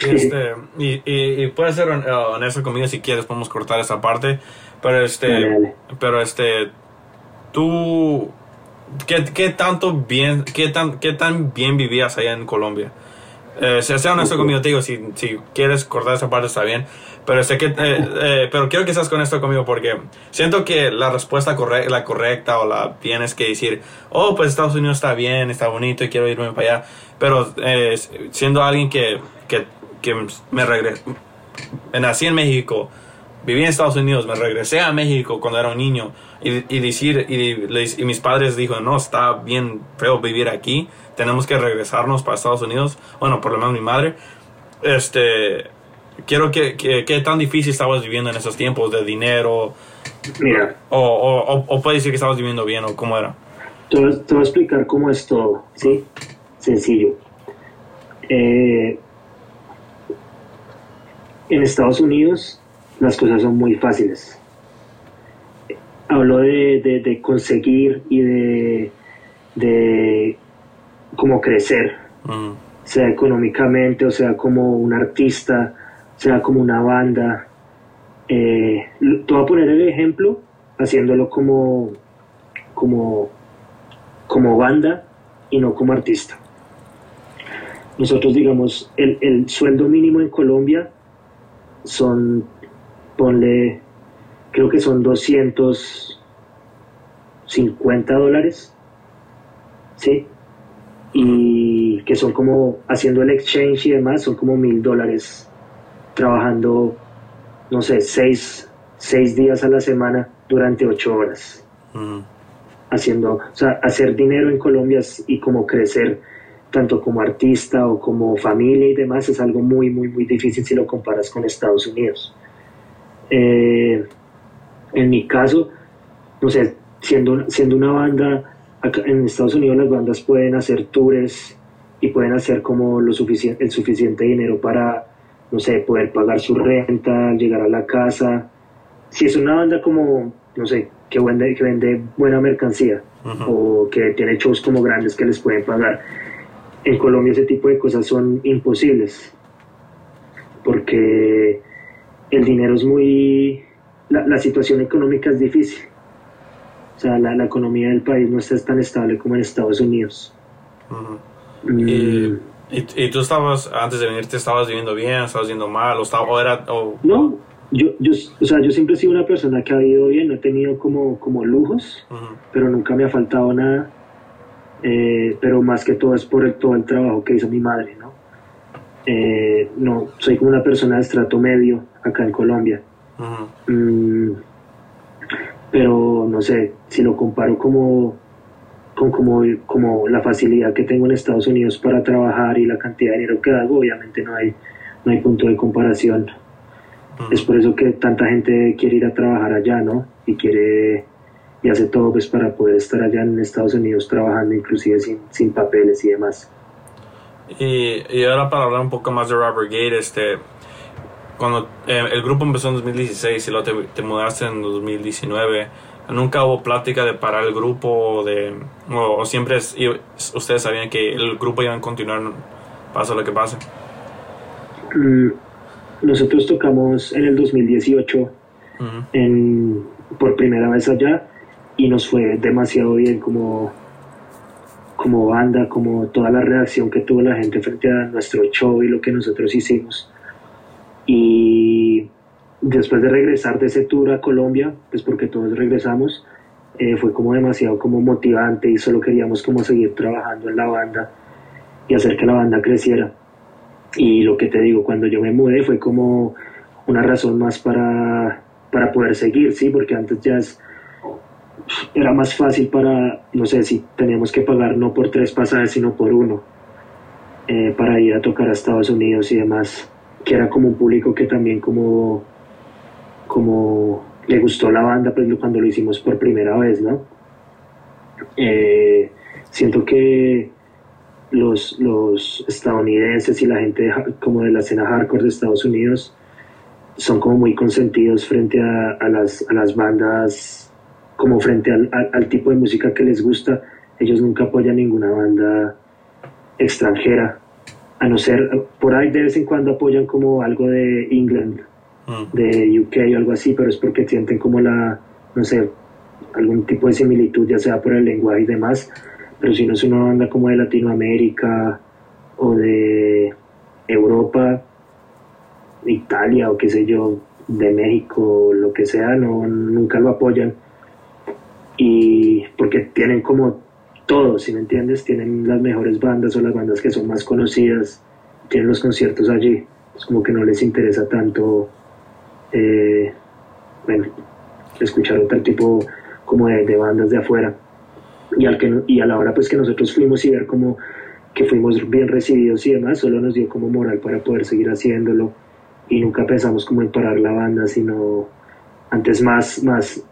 Speaker 1: Este, y, y, puedes ser eh, honesto conmigo si quieres, podemos cortar esa parte. Pero este, pero este, tú, ¿qué, ¿qué, tanto bien, qué tan, qué tan bien vivías allá en Colombia? Eh, sea honesto conmigo, te digo, si, si quieres cortar esa parte está bien. Pero, sé que, eh, eh, pero quiero que seas con esto conmigo porque siento que la respuesta correcta, la correcta o la bien es que decir, oh, pues Estados Unidos está bien, está bonito y quiero irme para allá. Pero eh, siendo alguien que, que, que me regresé, nací en México, viví en Estados Unidos, me regresé a México cuando era un niño y, y decir, y, y mis padres dijeron, no, está bien feo vivir aquí, tenemos que regresarnos para Estados Unidos, bueno, por lo menos mi madre, este quiero que, que, tan difícil estabas viviendo en esos tiempos de dinero.
Speaker 2: Mira.
Speaker 1: O, o, o, puede decir que estabas viviendo bien o cómo era.
Speaker 2: Te voy, a explicar cómo es todo, ¿sí? Sencillo. Eh, en Estados Unidos las cosas son muy fáciles. Hablo de, de, conseguir y de, de cómo crecer, mm. sea económicamente o sea como un artista sea como una banda. Eh, te voy a poner el ejemplo haciéndolo como, como, como banda y no como artista. Nosotros, digamos, el, el sueldo mínimo en Colombia son, ponle, creo que son 250 dólares, ¿sí? Y que son como, haciendo el exchange y demás, son como mil dólares trabajando, no sé, seis, días a la semana durante ocho horas. Haciendo, o sea, hacer dinero en Colombia y como crecer tanto como artista o como familia y demás es algo muy, muy, muy difícil si lo comparas con Estados Unidos. Eh, en mi caso, no sé, siendo, siendo una banda, en Estados Unidos las bandas pueden hacer tours y pueden hacer como lo suficiente, el suficiente dinero para no sé, poder pagar su renta, llegar a la casa. Si es una banda como, no sé, que vende, que vende buena mercancía o que tiene shows como grandes que les pueden pagar. En Colombia ese tipo de cosas son imposibles porque el dinero es muy... La, situación económica es difícil. O sea, la, economía del país no está tan estable como en Estados Unidos.
Speaker 1: ¿Y, tú estabas, antes de venirte, estabas viviendo bien, estabas viviendo mal, o, estaba, era...
Speaker 2: no, yo, yo, o sea, yo siempre he sido una persona que ha vivido bien, no he tenido como, como lujos, pero nunca me ha faltado nada. Eh, pero más que todo es por el, todo el trabajo que hizo mi madre, ¿no? Eh, no, soy como una persona de estrato medio acá en Colombia. Mm, pero no sé, si lo comparo como con como, como la facilidad que tengo en Estados Unidos para trabajar y la cantidad de dinero que hago, obviamente no hay, no hay punto de comparación. Es por eso que tanta gente quiere ir a trabajar allá, ¿no? Y quiere y hace todo pues para poder estar allá en Estados Unidos trabajando inclusive sin, sin papeles y demás.
Speaker 1: Y, y, ahora para hablar un poco más de Robert Gate, este, cuando eh, el grupo empezó en 2016 y luego te, te mudaste en 2019, nunca hubo plática de parar el grupo de o, siempre ustedes sabían que el grupo iba a continuar pase lo que pase.
Speaker 2: Mm, nosotros tocamos en el 2018 en, por primera vez allá y nos fue demasiado bien como como banda como toda la reacción que tuvo la gente frente a nuestro show y lo que nosotros hicimos y después de regresar de ese tour a Colombia, pues porque todos regresamos, eh, fue como demasiado como motivante y solo queríamos como seguir trabajando en la banda y hacer que la banda creciera. Y lo que te digo, cuando yo me mudé fue como una razón más para, para poder seguir, ¿sí? Porque antes ya es, era más fácil para, no sé, si teníamos que pagar no por tres pasajes, sino por uno, eh, para ir a tocar a Estados Unidos y demás, que era como un público que también como, como le gustó la banda pues, cuando lo hicimos por primera vez, ¿no? Eh, siento que los, los estadounidenses y la gente como de la escena hardcore de Estados Unidos son como muy consentidos frente a, a, las, a las bandas, como frente al, al, tipo de música que les gusta. Ellos nunca apoyan ninguna banda extranjera, a no ser, por ahí de vez en cuando apoyan como algo de England, mm. de UK o algo así, pero es porque sienten como la, no sé, algún tipo de similitud, ya sea por el lenguaje y demás, pero si no es una banda como de Latinoamérica o de Europa, Italia o qué sé yo, de México, lo que sea, no, nunca lo apoyan. Y porque tienen como todo, si me entiendes, tienen las mejores bandas o las bandas que son más conocidas, tienen los conciertos allí. Es como que no les interesa tanto, eh, bueno, escuchar otro tipo como de, bandas de afuera. Y, al que, y a la hora pues que nosotros fuimos y ver como que fuimos bien recibidos y demás, solo nos dio como moral para poder seguir haciéndolo y nunca pensamos como en parar la banda, sino antes más, más,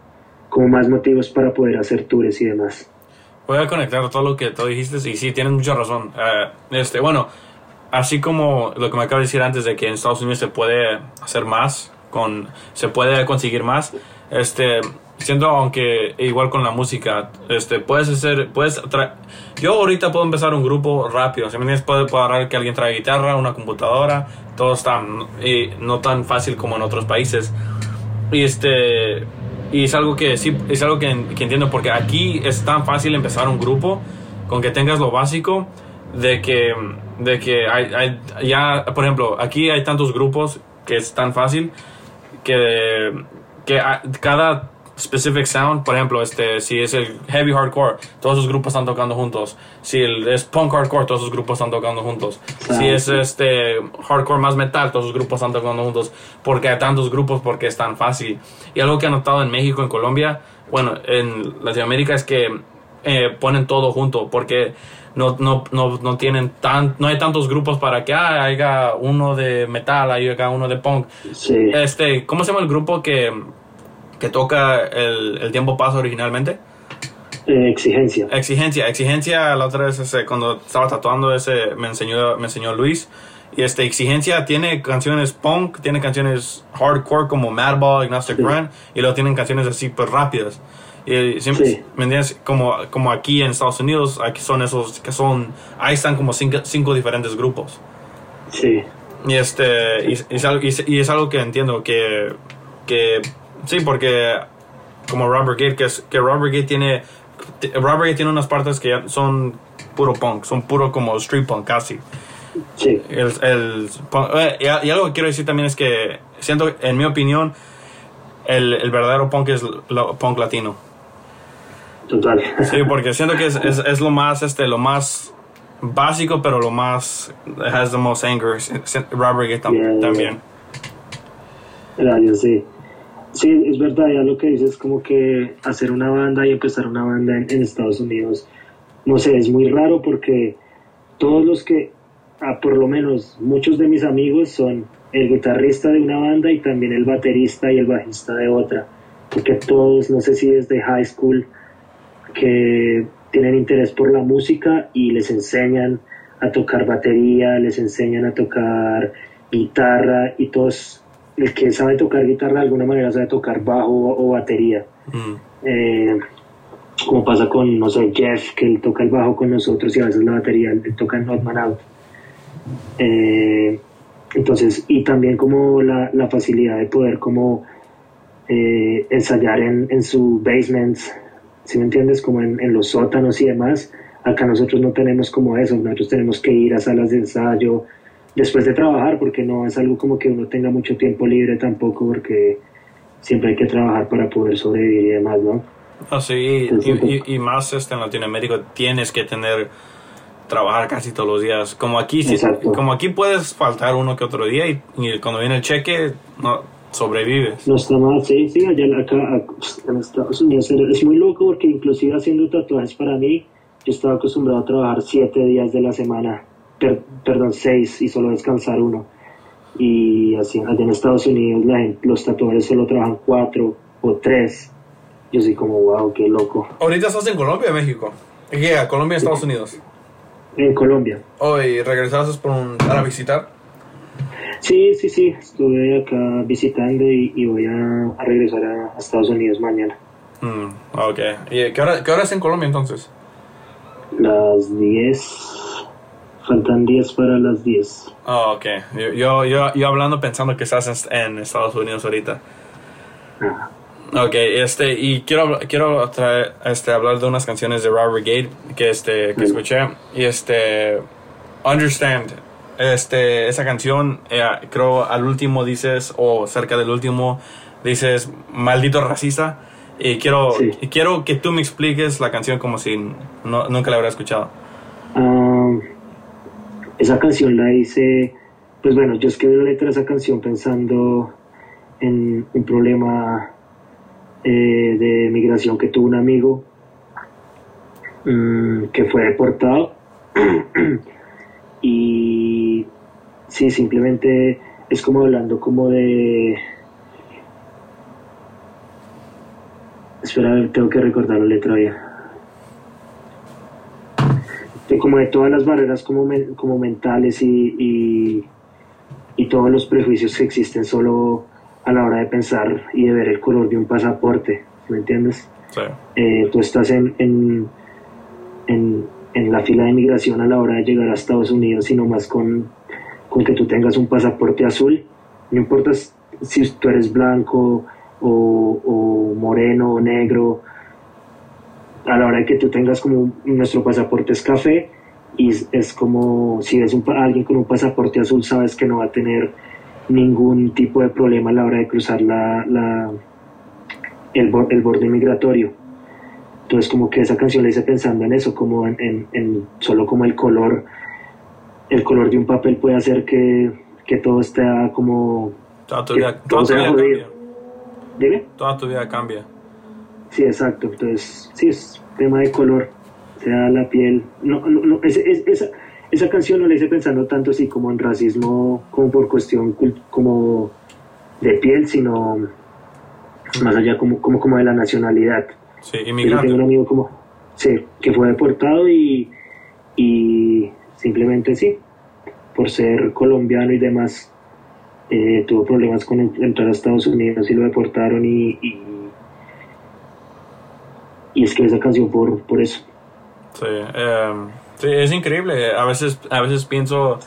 Speaker 2: como más motivos para poder hacer tours y demás.
Speaker 1: Voy a conectar todo lo que tú dijiste y sí, tienes mucha razón. Eh, este, bueno, así como lo que me acabo de decir antes de que en Estados Unidos se puede hacer más, con, se puede conseguir más, este, siendo aunque igual con la música, este, puedes hacer, puedes yo ahorita puedo empezar un grupo rápido, si me entiendes, puedo, puedo que alguien traiga guitarra, una computadora, todo está y no tan fácil como en otros países. Y este, y es algo que sí, es algo que, entiendo, porque aquí es tan fácil empezar un grupo con que tengas lo básico de que, de que hay, hay, ya, por ejemplo, aquí hay tantos grupos que es tan fácil que, que cada specific sound, por ejemplo, este, si es el heavy hardcore, todos esos grupos están tocando juntos. Si el, es punk hardcore, todos esos grupos están tocando juntos. Si es este hardcore más metal, todos esos grupos están tocando juntos. Porque hay tantos grupos, porque es tan fácil. Y algo que he notado en México, en Colombia, bueno, en Latinoamérica es que eh, ponen todo junto, porque no, no, no, no tienen tan, no hay tantos grupos para que ah, haya uno de metal, haya uno de punk. Este, ¿cómo se llama el grupo que que toca el, el tiempo paso originalmente?
Speaker 2: Eh, exigencia.
Speaker 1: Exigencia. Exigencia, la otra vez ese, cuando estaba tatuando ese, me enseñó, me enseñó Luis. Y este, Exigencia tiene canciones punk, tiene canciones hardcore como Madball, Agnostic sí. y luego tienen canciones así pues rápidas. Y siempre, ¿me entiendes? Como, como aquí en Estados Unidos, aquí son esos que son, ahí están como cinco, cinco diferentes grupos.
Speaker 2: Sí.
Speaker 1: Y este, y, y, y es algo que entiendo, que, que Sí, porque como Robert Gate, que, es, que Robert Gate tiene. Robert Gate tiene unas partes que son puro punk, son puro como street punk casi.
Speaker 2: Sí.
Speaker 1: El, el eh, y, algo que quiero decir también es que siento, en mi opinión, el, el verdadero punk es lo, punk latino.
Speaker 2: Total.
Speaker 1: Sí, porque siento que es, es, es, lo más, este, lo más básico, pero lo más, has the most anger. Robert Gate tam, yeah, también.
Speaker 2: Gracias, sí. Sí, es verdad, ya lo que dices, como que hacer una banda y empezar una banda en, Estados Unidos, no sé, es muy raro porque todos los que, ah, por lo menos muchos de mis amigos son el guitarrista de una banda y también el baterista y el bajista de otra, porque todos, no sé si desde high school, que tienen interés por la música y les enseñan a tocar batería, les enseñan a tocar guitarra y todos el que sabe tocar guitarra de alguna manera sabe tocar bajo o batería. Mm. Eh, como pasa con, no sé, Jeff, que él toca el bajo con nosotros y a veces la batería, él toca en Not Man Out. Eh, entonces, y también como la, la facilidad de poder como eh, ensayar en, en su basement, si me entiendes? Como en, en, los sótanos y demás. Acá nosotros no tenemos como eso, nosotros tenemos que ir a salas de ensayo, después de trabajar, porque no es algo como que uno tenga mucho tiempo libre tampoco, porque siempre hay que trabajar para poder sobrevivir y demás, ¿no?
Speaker 1: Ah, sí, y, y- y más este, en Latinoamérica tienes que tener trabajar casi todos los días. Como aquí, sí-
Speaker 2: Exacto.
Speaker 1: como aquí puedes faltar uno que otro día y, y cuando viene el cheque no sobrevives.
Speaker 2: No está mal, sí, sí, allá acá, en Estados Unidos es muy loco porque inclusive haciendo tatuajes para mí, yo estaba acostumbrado a trabajar siete días de la semana, per- perdón, seis y solo descansar uno. Y así, allá en Estados Unidos la gente, los tatuadores solo trabajan cuatro o tres. Yo soy como, wow, qué loco.
Speaker 1: Ahorita estás en Colombia o México. Yeah, Colombia, Estados Unidos.
Speaker 2: En Colombia.
Speaker 1: Hoy regresaste por un, para visitar.
Speaker 2: Sí, sí, sí, estuve acá visitando y, y voy a, a regresar a, a Estados Unidos mañana.
Speaker 1: Mm, ok. ¿Y qué hora, qué hora es en Colombia entonces?
Speaker 2: Las 10, faltan 10 para las 10.
Speaker 1: Oh, ok. Yo, yo, yo, yo hablando pensando que estás en, Estados Unidos ahorita.
Speaker 2: Ah,
Speaker 1: Ok, este, y quiero, quiero traer, este, hablar de unas canciones de Robert Gate que, este, que
Speaker 2: Mm.
Speaker 1: escuché. Y este, Understand, este, esa canción, eh, creo al último dices, o cerca del último, dices, maldito racista. Y quiero,
Speaker 2: Sí.
Speaker 1: quiero que tú me expliques la canción como si no, nunca la hubiera escuchado.
Speaker 2: Ah, esa canción la hice, pues bueno, yo escribí la letra de esa canción pensando en un problema eh, de migración que tuvo un amigo mm, que fue deportado. [CLEARS THROAT] Y sí, simplemente es como hablando como de... Espera, a ver, tengo que recordar la letra ya de como de todas las barreras como, men- como mentales y, y, y todos los prejuicios que existen solo a la hora de pensar y de ver el color de un pasaporte, ¿me entiendes?
Speaker 1: Sí.
Speaker 2: Eh, tú estás en, en, en, en la fila de inmigración a la hora de llegar a Estados Unidos y nomás con, con que tú tengas un pasaporte azul, no importa si tú eres blanco o, o moreno o negro, a la hora de que tú tengas como nuestro pasaporte es café y es, como si ves un, alguien con un pasaporte azul sabes que no va a tener ningún tipo de problema a la hora de cruzar la, la, el, el borde migratorio. Entonces como que esa canción la hice pensando en eso, como en, en- en solo como el color, el color de un papel puede hacer que, que todo esté como...
Speaker 1: Toda tu vida, toda tu vida cambia.
Speaker 2: Dime.
Speaker 1: Toda tu vida cambia.
Speaker 2: Sí, exacto. Entonces, sí, es tema de color, sea la piel. No, no, no, es- esa, esa canción no la hice pensando tanto así como en racismo, como por cuestión como de piel, sino más allá como, como, como de la nacionalidad.
Speaker 1: Sí,
Speaker 2: Yo tengo un
Speaker 1: inmigrante.
Speaker 2: amigo como, sí, que fue deportado y, y simplemente sí, por ser colombiano y demás, eh, tuvo problemas con en- entrar a Estados Unidos y lo deportaron y, y, y escribí esa canción por, por eso.
Speaker 1: Sí, em, sí, es increíble. A veces, a veces pienso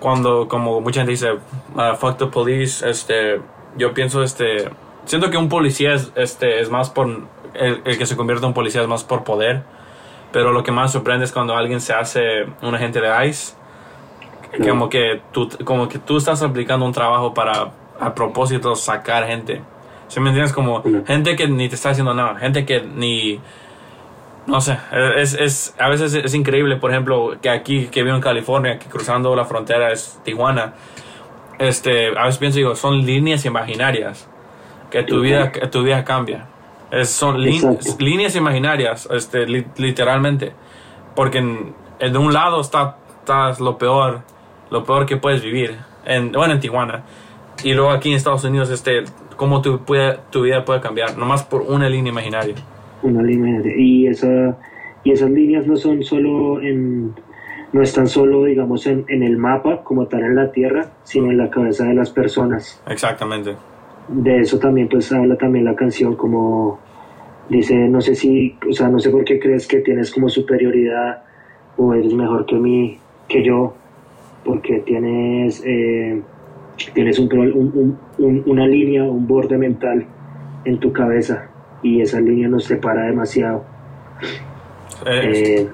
Speaker 1: cuando, como mucha gente dice, ah, fuck the police, este, yo pienso, este, siento que un policía es, este, es más por, el, el que se convierte en policía es más por poder, pero lo que más sorprende es cuando alguien se hace un agente de ICE, como que tú, como que tú estás aplicando un trabajo para, a propósito, sacar gente. ¿Sí me entiendes? Como gente que ni te está haciendo nada, gente que ni, no sé, es, es, a veces es increíble, por ejemplo, que aquí, que vivo en California, que cruzando la frontera es Tijuana, este, a veces pienso, digo, son líneas imaginarias, que tu vida, que tu vida cambia. Es, son líneas imaginarias, este, li- literalmente, porque en, en de un lado está, está lo peor, lo peor que puedes vivir, en, bueno, en Tijuana, y luego aquí en Estados Unidos, este, cómo tu, puede, tu vida puede cambiar, nomás por una línea imaginaria.
Speaker 2: Una línea de- y esa y esas líneas no son solo en no están solo digamos en, en el mapa como tal en la tierra sino en la cabeza de las personas
Speaker 1: Exactamente.
Speaker 2: de eso también pues habla también la canción como dice no sé si o sea no sé por qué crees que tienes como superioridad o eres mejor que mí que yo porque tienes eh, tienes un, un- un- un- una línea un borde mental en tu cabeza y esa línea nos separa demasiado
Speaker 1: Eh,
Speaker 2: eh,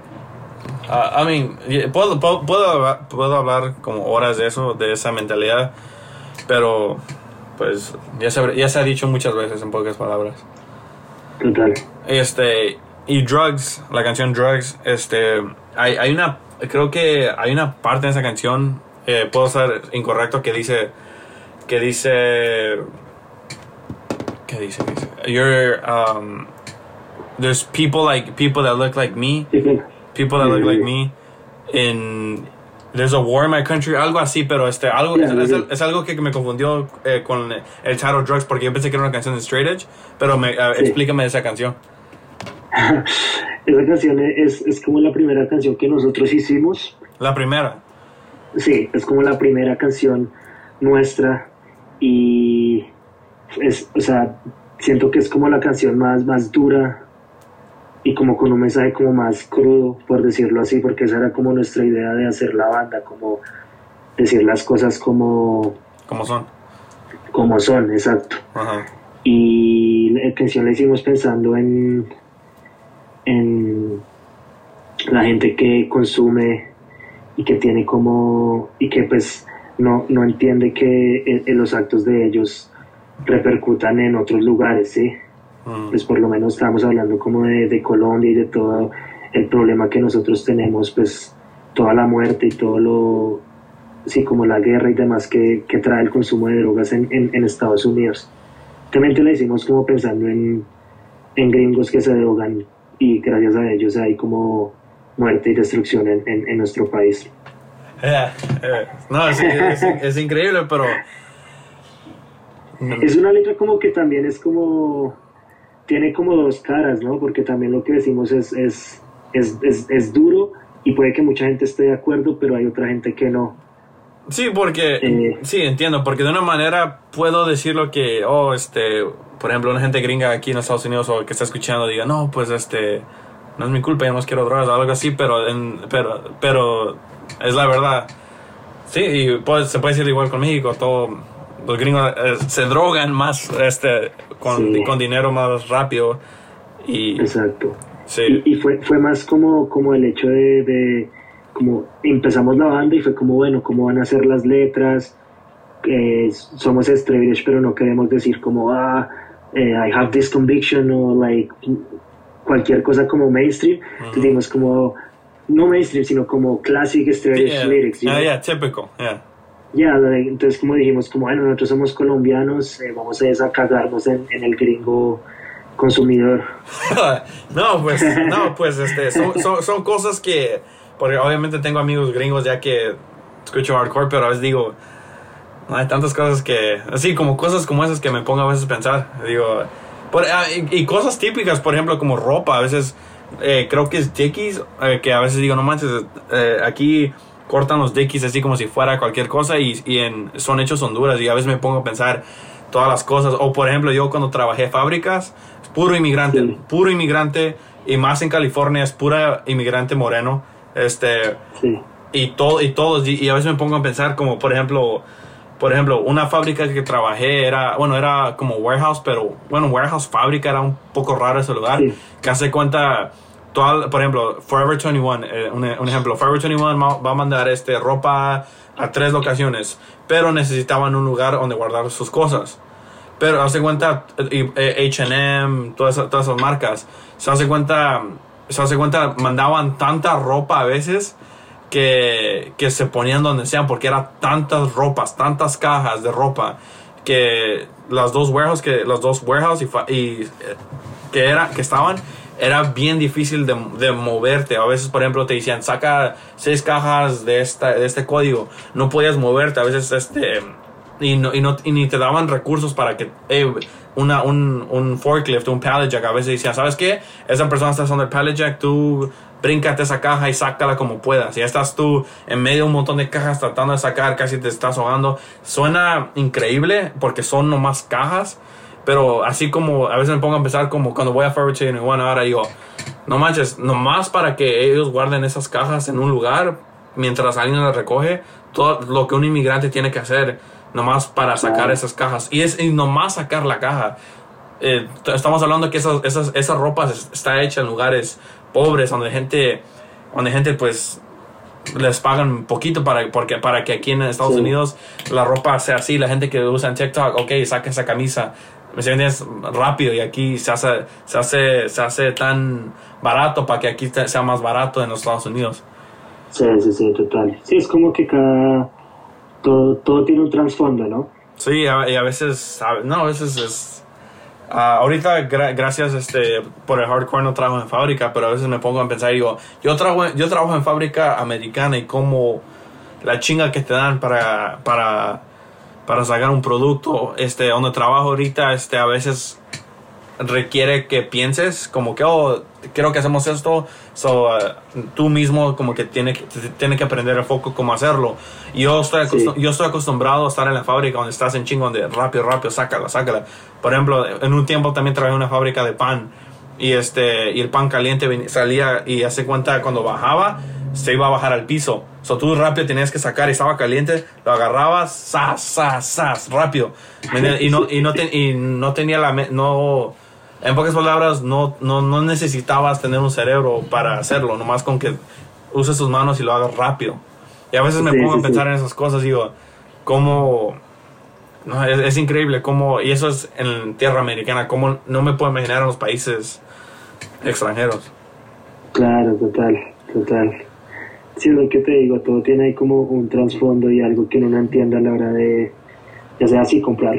Speaker 1: I mean, puedo, puedo, puedo, hablar como horas de eso, de esa mentalidad, pero pues ya se, ya se ha dicho muchas veces en pocas palabras.
Speaker 2: Total.
Speaker 1: Este, y Drugs, la canción Drugs, este, hay, hay una, creo que hay una parte de esa canción, eh, puedo ser incorrecto, que dice, que dice, ¿qué dice? ¿Qué dice? You're, um, there's people like, people that look like me, people that look like me, in, there's a war in my country, algo así, pero este, algo, es, algo que me confundió eh, con el title Drugs, porque yo pensé que era una canción de Straight Edge, pero me, explícame esa canción. [LAUGHS]
Speaker 2: Esa canción es, es como la primera canción que nosotros hicimos.
Speaker 1: La primera.
Speaker 2: Sí, es como la primera canción nuestra y es, o sea, siento que es como la canción más, más dura y como con un mensaje como más crudo, por decirlo así, porque esa era como nuestra idea de hacer la banda, como decir las cosas como...
Speaker 1: Como son.
Speaker 2: Como son, exacto. Y la canción la hicimos pensando en en la gente que consume y que tiene como y que pues no, no entiende que los actos de ellos repercutan en otros lugares, ¿sí? Mm. Pues por lo menos estamos hablando como de, Colombia y de todo el problema que nosotros tenemos, pues toda la muerte y todo lo, sí, como la guerra y demás que, trae el consumo de drogas en, en, Estados Unidos. También le hicimos como pensando en, en gringos que se drogan y gracias a ellos hay como muerte y destrucción en, en, nuestro país.
Speaker 1: Eh, eh, no, es, es, increíble, pero...
Speaker 2: Es una letra como que también es como... Tiene como dos caras, ¿no? Porque también lo que decimos es, es, es, es duro y puede que mucha gente esté de acuerdo, pero hay otra gente que no.
Speaker 1: Sí, porque, eh, sí, entiendo, porque de una manera puedo decir lo que, oh, este, por ejemplo, una gente gringa aquí en Estados Unidos o que está escuchando diga, no, pues este, no es mi culpa, yo no quiero drogas o algo así, pero, en, pero, pero es la verdad. Sí, y pues, se puede decir igual con México, todo, los gringos eh, se drogan más este, con, con dinero más rápido. Y,
Speaker 2: Exacto. Sí. Y, fue, fue más como, como el hecho de, como empezamos la banda y fue como, bueno, cómo van a ser las letras, eh, somos Stray pero no queremos decir como, ah, eh, I have this conviction o like cualquier cosa como mainstream, uh como no mainstream, sino como classic straight lyrics.
Speaker 1: Ya, yeah, típico,
Speaker 2: Ya, entonces como dijimos, como bueno, nosotros somos colombianos, eh, vamos a, a cagarnos en, el gringo consumidor. [LAUGHS]
Speaker 1: no, pues, no, pues, este, son, [LAUGHS] son, son, cosas que, porque obviamente tengo amigos gringos ya que escucho hardcore, pero a veces digo, hay tantas cosas que, así como cosas como esas que me pongo a veces a pensar. Digo, ah, y, cosas típicas, por ejemplo, como ropa. A veces eh, creo que es dickies, eh, que a veces digo, no manches, eh, aquí cortan los dickies así como si fuera cualquier cosa y, y en, son hechos Honduras. Y a veces me pongo a pensar todas las cosas. O por ejemplo, yo cuando trabajé fábricas, puro inmigrante, puro inmigrante. Y más en California es pura inmigrante moreno. Este. Y, todo, y todos, y a veces me pongo a pensar como, por ejemplo, por ejemplo, una fábrica que trabajé era, bueno, era como warehouse, pero bueno, warehouse fábrica era un poco raro ese lugar. Que hace cuenta, por ejemplo, Forever 21, eh, un, ejemplo, Forever 21 va a mandar este, ropa a tres locaciones, pero necesitaban un lugar donde guardar sus cosas. Pero hace cuenta, HM, todas, todas esas marcas, se hace cuenta, se hace cuenta, mandaban tanta ropa a veces que, que se ponían donde sean porque eran tantas ropas, tantas cajas de ropa que las dos warehouse que los dos warehouse y, eh, que era que estaban era bien difícil de, de, moverte. A veces, por ejemplo, te decían, saca seis cajas de, esta, de este código. No podías moverte. A veces, este, y, no, y, no, y ni te daban recursos para que, una, un, un forklift, un pallet jack. A veces decían, ¿sabes qué? Esa persona está usando el pallet jack, tú bríncate esa caja y sácala como puedas. Ya estás tú en medio de un montón de cajas tratando de sacar, casi te estás ahogando. Suena increíble porque son nomás cajas, pero así como a veces me pongo a pensar como cuando voy a Forever Chain bueno, ahora digo, no manches, nomás para que ellos guarden esas cajas en un lugar mientras alguien las recoge, todo lo que un inmigrante tiene que hacer nomás para sacar esas cajas. Y es y nomás sacar la caja. Eh, estamos hablando que esas, esas, esa ropa está hecha en lugares pobres, donde gente donde gente pues les pagan poquito para, porque, para que aquí en Estados
Speaker 2: Sí.
Speaker 1: Unidos la ropa sea así. La gente que usa en TikTok, ok, saca esa camisa. ¿Me entiendes? Rápido y aquí se hace, se hace, se hace tan barato para que aquí sea más barato en los Estados Unidos.
Speaker 2: Sí, sí, sí, total. Sí, es como que cada... Todo, todo tiene un trasfondo, ¿no?
Speaker 1: Sí, a- y a veces, no, a veces es... ah, ahorita, gra- gracias este, por el hardcore, no trabajo en fábrica, pero a veces me pongo a pensar digo, yo trabajo, yo trabajo en fábrica americana y como la chinga que te dan para, para, para sacar un producto, este, donde trabajo ahorita, este, a veces requiere que pienses como que, oh, quiero que hacemos esto, so, uh, tú mismo como que tiene tiene que aprender el foco cómo hacerlo. Yo estoy,
Speaker 2: Sí.
Speaker 1: yo estoy acostumbrado a estar en la fábrica donde estás en chingo, donde rápido, rápido, sácala, sácala. Por ejemplo, en un tiempo también trabajé en una fábrica de pan y, este, y el pan caliente ven- salía y hace cuenta cuando bajaba, se iba a bajar al piso. So, tú rápido tenías que sacar y estaba caliente, lo agarrabas, sas, sas, sas, rápido. Y no, y no, te- y no tenía la... No, en pocas palabras, no, no, no necesitabas tener un cerebro para hacerlo, nomás con que uses tus manos y lo hagas rápido. Y a veces me
Speaker 2: Sí,
Speaker 1: pongo
Speaker 2: sí,
Speaker 1: a pensar
Speaker 2: sí.
Speaker 1: en esas cosas, digo, cómo... No, es, es increíble cómo, y eso es en tierra americana, cómo no me puedo imaginar en los países extranjeros.
Speaker 2: Claro, total, total. Sí, lo que te digo, todo tiene ahí como un trasfondo y algo que uno no entiende a la hora de, ya sea así, comprar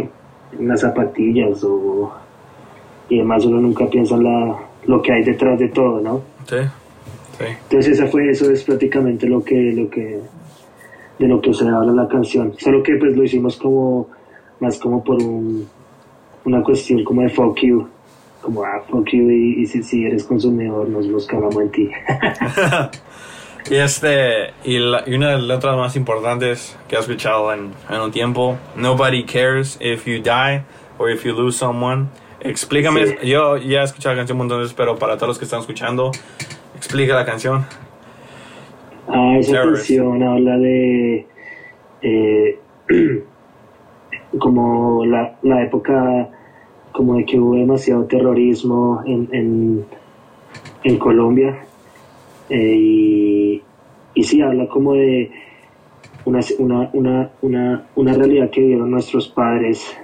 Speaker 2: unas zapatillas o... Y además uno nunca piensa en la, lo que hay detrás de todo, ¿no?
Speaker 1: Sí, sí.
Speaker 2: Entonces esa fue, eso es prácticamente lo que, lo que, de lo que se habla la canción. Solo que pues lo hicimos como, más como por un, una cuestión como de fuck you. Como, ah, fuck you, y, y si, si eres consumidor nos los cagamos en ti. [LAUGHS]
Speaker 1: Y este, y, la- y una de las letras más importantes que he escuchado en, en un tiempo, Nobody cares if you die or if you lose someone. Explícame,
Speaker 2: Sí.
Speaker 1: yo ya he escuchado la canción un montón de veces, pero para todos los que están escuchando, explica la canción.
Speaker 2: Ah, esa
Speaker 1: Terrorist.
Speaker 2: canción habla de eh, [CLEARS THROAT] como la, la época como de que hubo demasiado terrorismo en, en, en Colombia eh, y, y sí habla como de una, una, una, una, una realidad que vivieron nuestros padres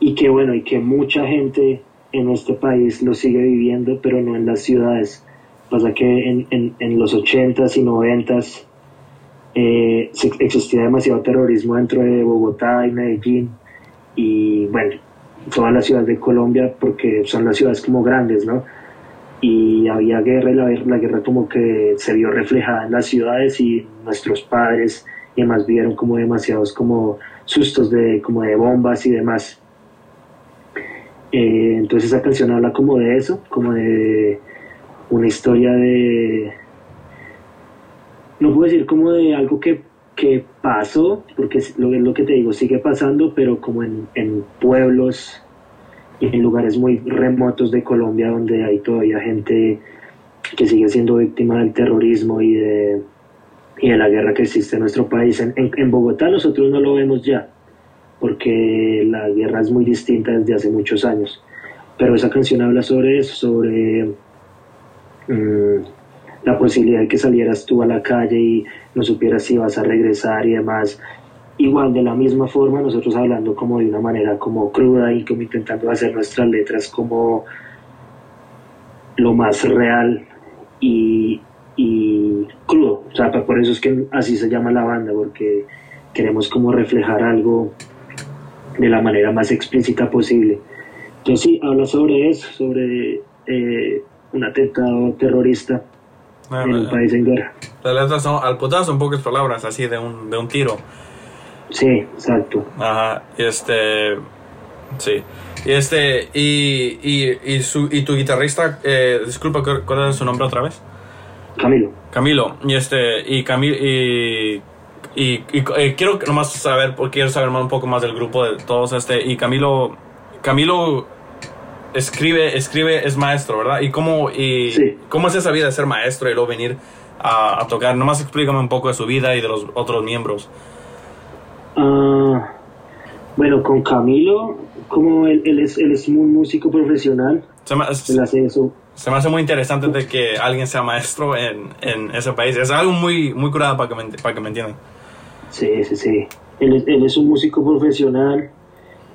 Speaker 2: y que bueno y que mucha gente en este país lo sigue viviendo pero no en las ciudades pasa que en, en, en los 80s y 90s eh, existía demasiado terrorismo dentro de Bogotá y Medellín y bueno, todas las ciudades de Colombia porque son las ciudades como grandes, ¿no? Y había guerra y la, la guerra como que se vio reflejada en las ciudades y nuestros padres y demás vieron como demasiados como sustos de como de bombas y demás. Eh, entonces esa canción habla como de eso, como de una historia de no puedo decir como de algo que, que pasó, porque es lo, que te digo, sigue pasando, pero como en, en pueblos y en lugares muy remotos de Colombia donde hay todavía gente que sigue siendo víctima del terrorismo y de, y de la guerra que existe en nuestro país. En, en, en Bogotá nosotros no lo vemos ya, porque la guerra es muy distinta desde hace muchos años. Pero esa canción habla sobre eso, sobre mm, la posibilidad de que salieras tú a la calle y no supieras si vas a regresar y demás. Igual, de la misma forma, nosotros hablando como de una manera como cruda y como intentando hacer nuestras letras como lo más real y, y crudo. O sea, por eso es que así se llama la banda, porque queremos como reflejar algo de la manera más explícita posible. Entonces sí, habla sobre eso, sobre eh, un atentado terrorista en un país en guerra.
Speaker 1: Las letras son al putazo en pocas palabras, así de un, de un tiro.
Speaker 2: Sí, exacto.
Speaker 1: Ajá, este. Sí. Y este. Y, y, y, su, y tu guitarrista, eh, disculpa, ¿cuál- ¿cuál es su nombre otra vez?
Speaker 2: Camilo.
Speaker 1: Camilo. Y este. Y Camilo. Y. Y, y, eh, quiero nomás saber, quiero saber más, un poco más del grupo de todos. Este. Y Camilo. Camilo escribe, escribe, es maestro, ¿verdad? ¿Y cómo, y
Speaker 2: Sí.
Speaker 1: cómo es esa vida de ser maestro y luego venir a, a tocar? Nomás explícame un poco de su vida y de los otros miembros.
Speaker 2: Ah, bueno, con Camilo, como él, él es, él es un músico profesional,
Speaker 1: Se es-
Speaker 2: él hace eso,
Speaker 1: se me hace muy interesante de que alguien sea maestro en, en ese país. Es algo muy, muy curado para que me, para que me entiendan.
Speaker 2: Sí, sí, sí. Él, es- él es un músico profesional.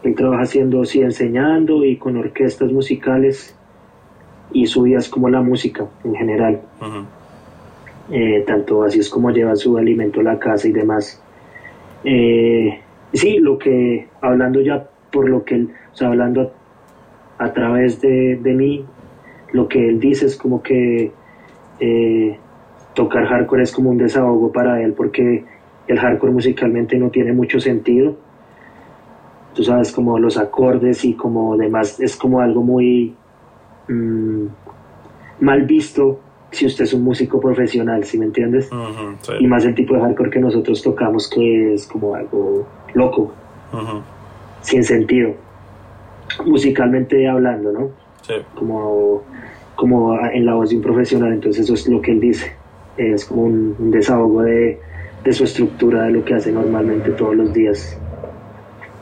Speaker 2: Él trabaja haciendo, sí, enseñando y con orquestas musicales. Y su vida es como la música en general. Eh, tanto así es como lleva su alimento a la casa y demás. Eh, sí, lo que, hablando ya por lo que él, o sea, hablando a, a través de, de mí, lo que él dice es como que eh, tocar hardcore es como un desahogo para él porque el hardcore musicalmente no tiene mucho sentido. Tú sabes, como los acordes y como demás, es como algo muy mm, mal visto si usted es un músico profesional, ¿sí me entiendes?
Speaker 1: Sí.
Speaker 2: Y más el tipo de hardcore que nosotros tocamos que es como algo loco, sin sentido, musicalmente hablando, ¿no?
Speaker 1: sí.
Speaker 2: Como, como en la voz de un profesional, entonces eso es lo que él dice, es como un, un desahogo de, de su estructura, de lo que hace normalmente todos los días.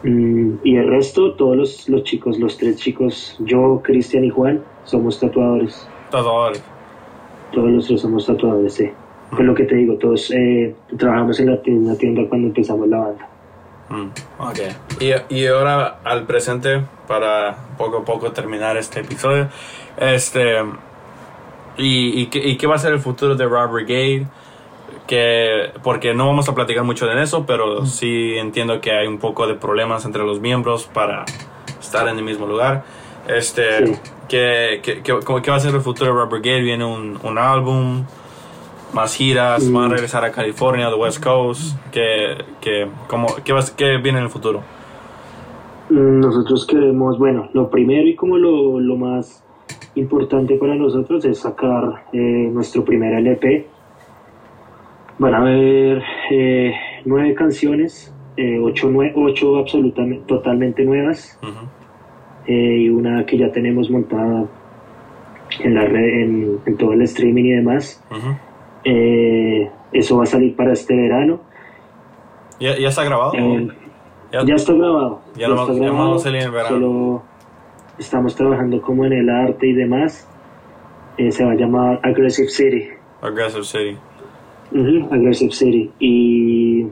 Speaker 2: Mm, y el resto, todos los, los chicos, los tres chicos, yo, Cristian y Juan, somos tatuadores.
Speaker 1: Tatuadores.
Speaker 2: Todos los tres somos tatuadores, sí. Pues lo que te digo, todos eh, trabajamos en la, en la tienda cuando empezamos la banda.
Speaker 1: Mm, ok. Y, y ahora al presente, para poco a poco terminar este episodio. Este. ¿Y, y, qué, y qué va a ser el futuro de Rob Brigade? Que, porque no vamos a platicar mucho de eso, pero sí entiendo que hay un poco de problemas entre los miembros para estar en el mismo lugar. Este,
Speaker 2: Sí.
Speaker 1: ¿qué, qué, qué- cómo- qué va a ser el futuro de Rob Brigade? ¿Viene un, un álbum? ¿Más giras? ¿Van a
Speaker 2: Mm.
Speaker 1: regresar a California, the West Coast? ¿Qué, qué, cómo, qué, va, qué viene en el futuro?
Speaker 2: Mm, Nosotros queremos, bueno, lo primero y como lo, lo más importante para nosotros es sacar eh, nuestro primer LP. Van a haber eh, nueve canciones, eh, ocho, nue- ocho absolutamente, totalmente nuevas eh, y una que ya tenemos montada en, la red, en, en todo el streaming y demás. Eh, eso va a salir para este verano.
Speaker 1: ¿Ya, ¿Ya está grabado? Ya-
Speaker 2: ya está grabado.
Speaker 1: Ya lo-
Speaker 2: está grabado,
Speaker 1: vamos a salir en verano.
Speaker 2: Solo estamos trabajando como en el arte y demás. Se va a llamar Aggressive City.
Speaker 1: Aggressive City.
Speaker 2: Ujú, Aggressive City. Y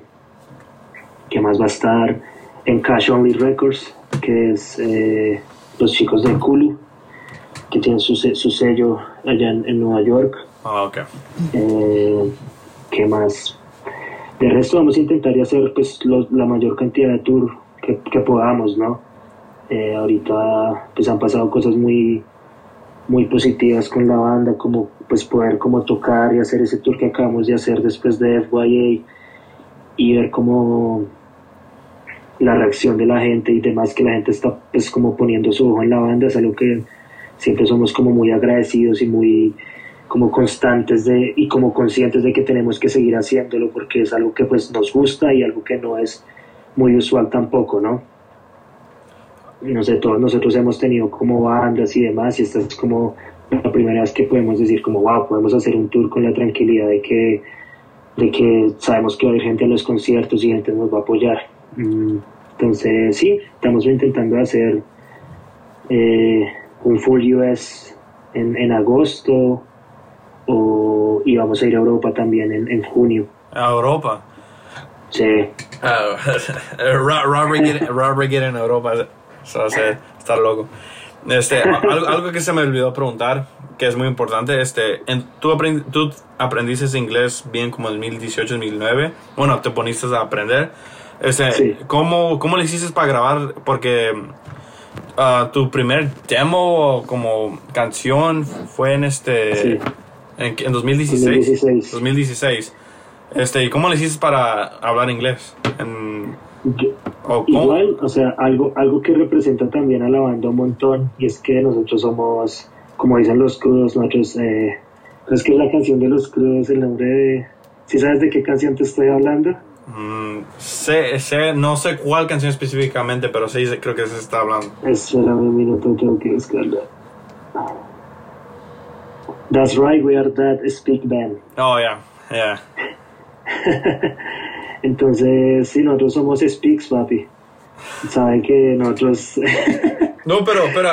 Speaker 2: que más va a estar en Cash Only Records, que es eh, los chicos de Kulu, que tienen su, su sello allá en, en Nueva York.
Speaker 1: Ah, ok.
Speaker 2: Eh, ¿Qué más? De resto vamos a intentar hacer pues lo- la mayor cantidad de tour que, que podamos, ¿no? Eh, ahorita pues han pasado cosas muy muy positivas con la banda, como pues poder como tocar y hacer ese tour que acabamos de hacer después de FYA y ver como la reacción de la gente y demás que la gente está pues como poniendo su ojo en la banda es algo que siempre somos como muy agradecidos y muy como constantes de y como conscientes de que tenemos que seguir haciéndolo porque es algo que pues nos gusta y algo que no es muy usual tampoco, ¿no? No sé, todos nosotros hemos tenido como bandas y demás y esta es como la primera vez que podemos decir como wow, podemos hacer un tour con la tranquilidad de que de que sabemos que va a haber gente en los conciertos y gente nos va a apoyar. Mm, Entonces, sí, estamos intentando hacer eh, un full US en, en agosto o, y vamos a ir a Europa también en, en junio.
Speaker 1: A Europa.
Speaker 2: Sí,
Speaker 1: Ah, Rob, Rob Brigade- Rob Brigade en Europa. Eso va a ser- estar loco. Este, algo, algo que se me olvidó preguntar, que es muy importante, este, en- ¿tú, aprend- tú aprendiste inglés bien como en 2018, 2009? Bueno, te poniste a aprender. Este,
Speaker 2: Sí.
Speaker 1: ¿cómo, ¿Cómo le hiciste para grabar? Porque ah, tu primer demo como canción fue en este...
Speaker 2: Sí.
Speaker 1: En, en 2016.
Speaker 2: 2016.
Speaker 1: 2016. Este, ¿y cómo le hiciste para hablar inglés? En-
Speaker 2: Yo- Igual, o sea, algo, algo que representa también a la banda un montón y es que nosotros somos, como dicen los crudos, nosotros, eh, es que la canción de los crudos, el nombre de... ¿Sí sabes de qué canción te estoy hablando?
Speaker 1: Mm, sé, sé, no sé cuál canción específicamente, pero sí creo que se está hablando.
Speaker 2: Espérame un minuto, tengo que buscarla. That's right, we are that speak band.
Speaker 1: Oh, yeah, yeah. [LAUGHS]
Speaker 2: Entonces, sí, nosotros somos Speaks, papi. sabe que nosotros... [LAUGHS]
Speaker 1: no, pero, pero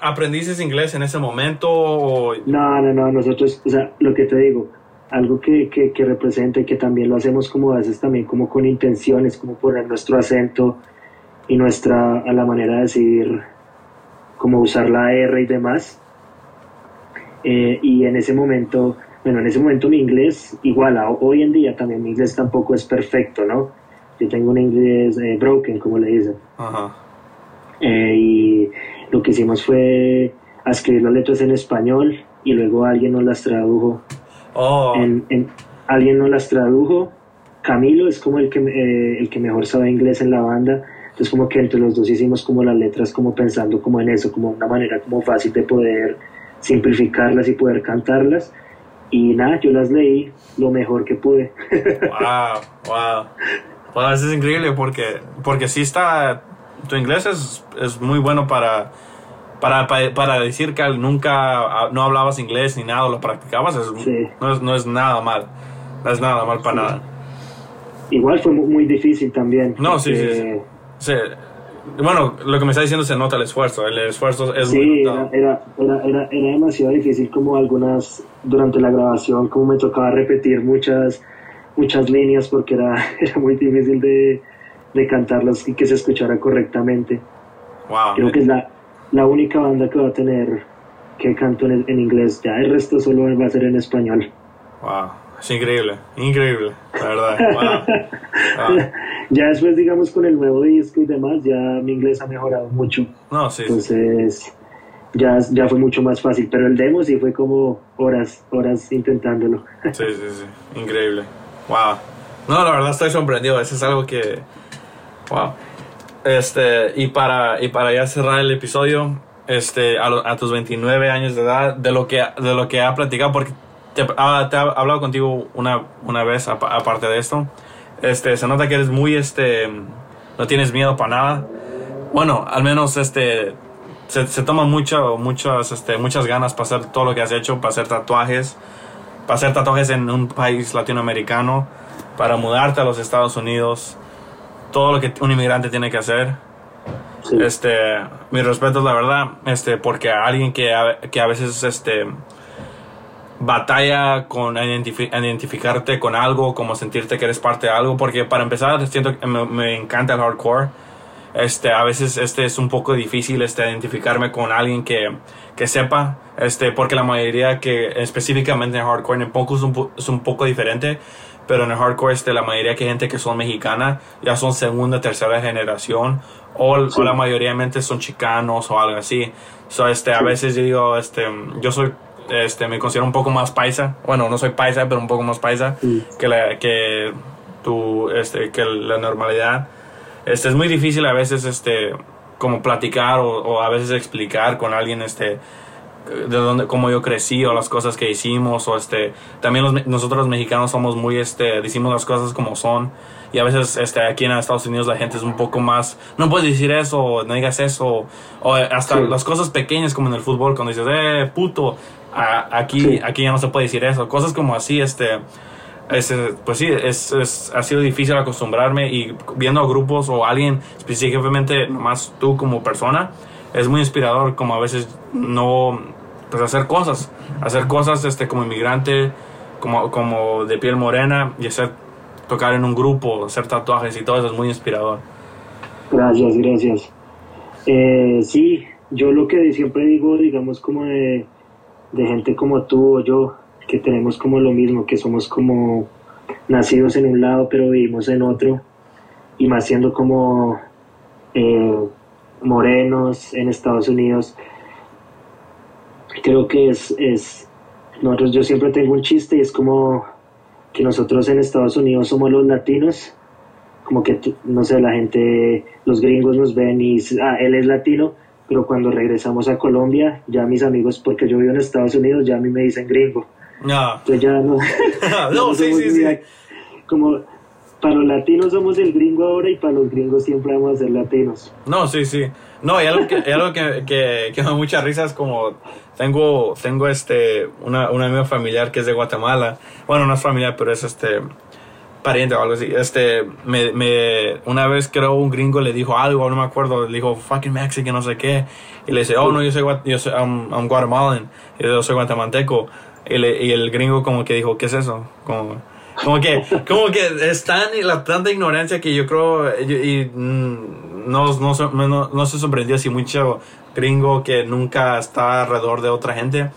Speaker 1: ¿aprendiste inglés en ese momento? O...
Speaker 2: No, no, no, nosotros, o sea, lo que te digo, algo que, que, que representa y que también lo hacemos como a veces también como con intenciones, como poner nuestro acento y nuestra, a la manera de decir, como usar la R y demás. Eh, y en ese momento, bueno, en ese momento mi inglés, igual hoy en día también mi inglés tampoco es perfecto, ¿no? Yo tengo un inglés eh, broken, como le dicen. Eh, y lo que hicimos fue escribir las letras en español y luego alguien nos las tradujo.
Speaker 1: Oh.
Speaker 2: En, alguien nos las tradujo. Camilo es como el que, el que mejor sabe inglés en la banda entonces como que entre los dos hicimos como las letras como pensando como en eso, como una manera como fácil de poder simplificarlas y poder cantarlas. Y nada, yo las leí lo mejor que pude.
Speaker 1: wow, wow. eso es increíble porque, porque sí está, tu inglés es, es muy bueno para, para, para, decir que nunca no hablabas inglés ni nada, lo practicabas, no, es, no es nada mal, no es nada mal para nada.
Speaker 2: Igual fue muy, difícil también.
Speaker 1: No, sí, sí bueno, lo que me está diciendo se nota el esfuerzo, el esfuerzo es
Speaker 2: sí, era, era, era, era, demasiado difícil como algunas, durante la grabación, como me tocaba repetir muchas, muchas líneas porque era, [LAUGHS] era muy difícil de, de cantarlas y que se escuchara correctamente.
Speaker 1: Wow.
Speaker 2: Creo que es la, la única banda que va a tener que canto en, en inglés, ya el resto solo va a ser en español.
Speaker 1: Wow. Es increíble, increíble, la verdad. [LAUGHS]
Speaker 2: Ya después, digamos, con el nuevo disco y demás, ya mi inglés ha mejorado mucho.
Speaker 1: No, sí.
Speaker 2: Entonces, Ya, ya fue mucho más fácil. Pero el demo sí fue como horas, horas intentándolo. [LAUGHS]
Speaker 1: Sí, sí, sí. Increíble. Wow. No, la verdad estoy sorprendido. Eso es algo que. Wow. Este, y para, y para ya cerrar el episodio, este, a, a tus 29 años de edad, de lo que, de lo que ha platicado, porque te, ah, te he hablado contigo una, una vez aparte de esto. Este, se nota que eres muy, este, no tienes miedo para nada. Bueno, al menos, este, se, se toma mucho, muchas, este, muchas ganas para hacer todo lo que has hecho, para hacer tatuajes, para hacer tatuajes en un país latinoamericano, para mudarte a los Estados Unidos, todo lo que un inmigrante tiene que hacer. Este, mi respeto es la verdad, este, porque alguien que que a veces, este, batalla con identificarte con algo, como sentirte que eres parte de algo, porque para empezar siento que me, encanta el hardcore. Este, a veces este es un poco difícil este, identificarme con alguien que, que sepa, este, porque la mayoría que específicamente en hardcore en poco es un, es un poco diferente, pero en el hardcore este, la mayoría que gente que son mexicana ya son segunda, tercera generación o, o la mayoría son chicanos o algo así. So, este, a veces yo digo, este, yo soy este, me considero un poco más paisa. Bueno, no soy paisa, pero un poco más paisa que, la, que, tu, este, que la normalidad. Este, es muy difícil a veces este, como platicar o, a veces explicar con alguien este, de dónde, cómo yo crecí o las cosas que hicimos o este, también nosotros los mexicanos somos muy, este, decimos las cosas como son y a veces este, aquí en Estados Unidos la gente es un poco más, no puedes decir eso, no digas eso, o hasta las cosas pequeñas como en el fútbol, cuando dices, eh, puto, aquí, aquí ya no se puede decir eso. Cosas como así, este, pues sí, es, es, ha sido difícil acostumbrarme y viendo grupos o alguien específicamente, más tú como persona, es muy inspirador como a veces no, pues hacer cosas, hacer cosas este, como inmigrante, como, como de piel morena y hacer, tocar en un grupo, hacer tatuajes y todo eso es muy inspirador.
Speaker 2: Gracias, gracias. Eh, sí, yo lo que siempre digo, digamos, como de de gente como tú o yo, que tenemos como lo mismo, que somos como nacidos en un lado pero vivimos en otro, y más siendo como eh, morenos en Estados Unidos, creo que es, es, nosotros, yo siempre tengo un chiste y es como que nosotros en Estados Unidos somos los latinos, como que, no sé, la gente, los gringos nos ven y, ah, él es latino, pero cuando regresamos a Colombia, ya mis amigos, porque yo vivo en Estados Unidos, ya a mí me dicen gringo.
Speaker 1: No.
Speaker 2: Entonces ya no. [LAUGHS] [LAUGHS]
Speaker 1: no, sí, sí, sí.
Speaker 2: Como para los latinos somos el gringo ahora y para los gringos siempre vamos a ser latinos.
Speaker 1: No, sí, sí. No, y algo que, algo que, que, que me da mucha risa es como tengo, tengo este, una, un amigo familiar que es de Guatemala. Bueno, no es familiar, pero es este pariente o algo así. Este, me, me, una vez creo un gringo le dijo algo, no me acuerdo, le dijo fucking Mexican, no sé qué. Y le dice, oh no, yo soy, yo soy I'm, I'm Guatemalan, yo soy guatemalteco. Y, le, y, el gringo como que dijo, ¿qué es eso? Como, como que, como que es tan, la tanta ignorancia que yo creo, y, mm, no, no, no, no se sorprendió si mucho gringo que nunca está alrededor de otra gente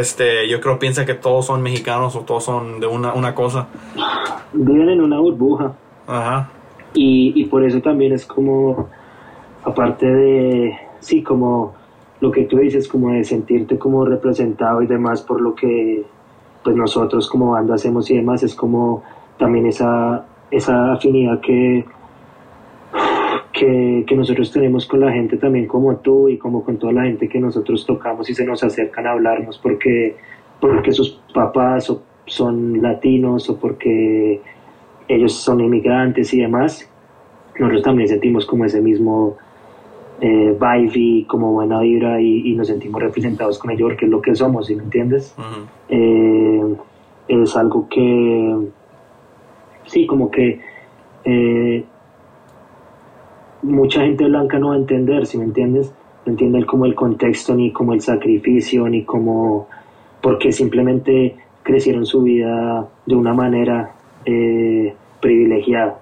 Speaker 1: este, yo creo piensa que todos son mexicanos o todos son de una, una cosa.
Speaker 2: Viven en una burbuja.
Speaker 1: Ajá.
Speaker 2: Y, y por eso también es como, aparte de, sí, como lo que tú dices, como de sentirte como representado y demás por lo que pues nosotros como banda hacemos y demás, es como también esa, esa afinidad que que, que, nosotros tenemos con la gente también como tú y como con toda la gente que nosotros tocamos y se nos acercan a hablarnos porque, porque sus papás son latinos o porque ellos son inmigrantes y demás, nosotros también sentimos como ese mismo eh, vibe como buena vibra y, nos sentimos representados con ellos porque es lo que somos, ¿sí me entiendes? eh, es algo que, sí, como que... Eh, mucha gente blanca no va a entender, si me entiendes, no entiende como el contexto, ni como el sacrificio, ni como porque simplemente crecieron su vida de una manera eh, privilegiada.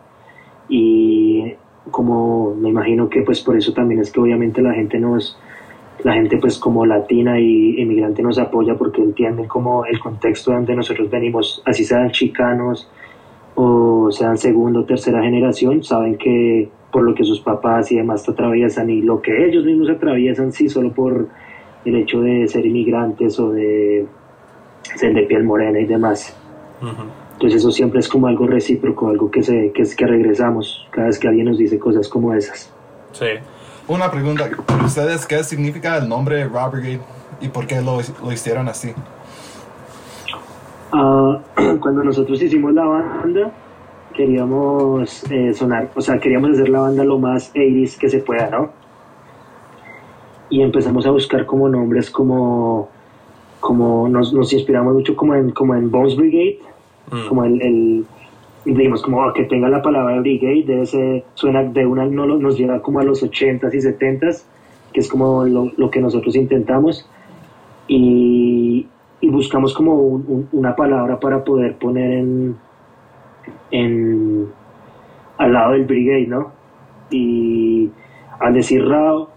Speaker 2: Y como me imagino que pues por eso también es que obviamente la gente nos, la gente pues como latina y inmigrante nos apoya porque entienden como el contexto de donde nosotros venimos, así sean chicanos o sean segunda o tercera generación, saben que por lo que sus papás y demás atraviesan y lo que ellos mismos atraviesan, sí, solo por el hecho de ser inmigrantes o de ser de piel morena y demás. Entonces eso siempre es como algo recíproco, algo que, se, que, es, que regresamos cada vez que alguien nos dice cosas como esas.
Speaker 1: Sí.
Speaker 3: Una pregunta, ustedes qué significa el nombre Robert y por qué lo, lo hicieron así?
Speaker 2: Uh, [CLEARS THROAT] cuando nosotros hicimos la banda, queríamos eh, sonar, o sea, queríamos hacer la banda lo más 80 que se pueda, ¿no? Y empezamos a buscar como nombres como, como nos, nos inspiramos mucho como en, como en Bones Brigade, mm. como el, el dijimos como ah, que tenga la palabra brigade, debe ser, suena de una, no, nos lleva como a los 80s y 70s, que es como lo, lo que nosotros intentamos. Y, y buscamos como una palabra para poder poner en, en, al lado del brigade, ¿no? Y al decir raw,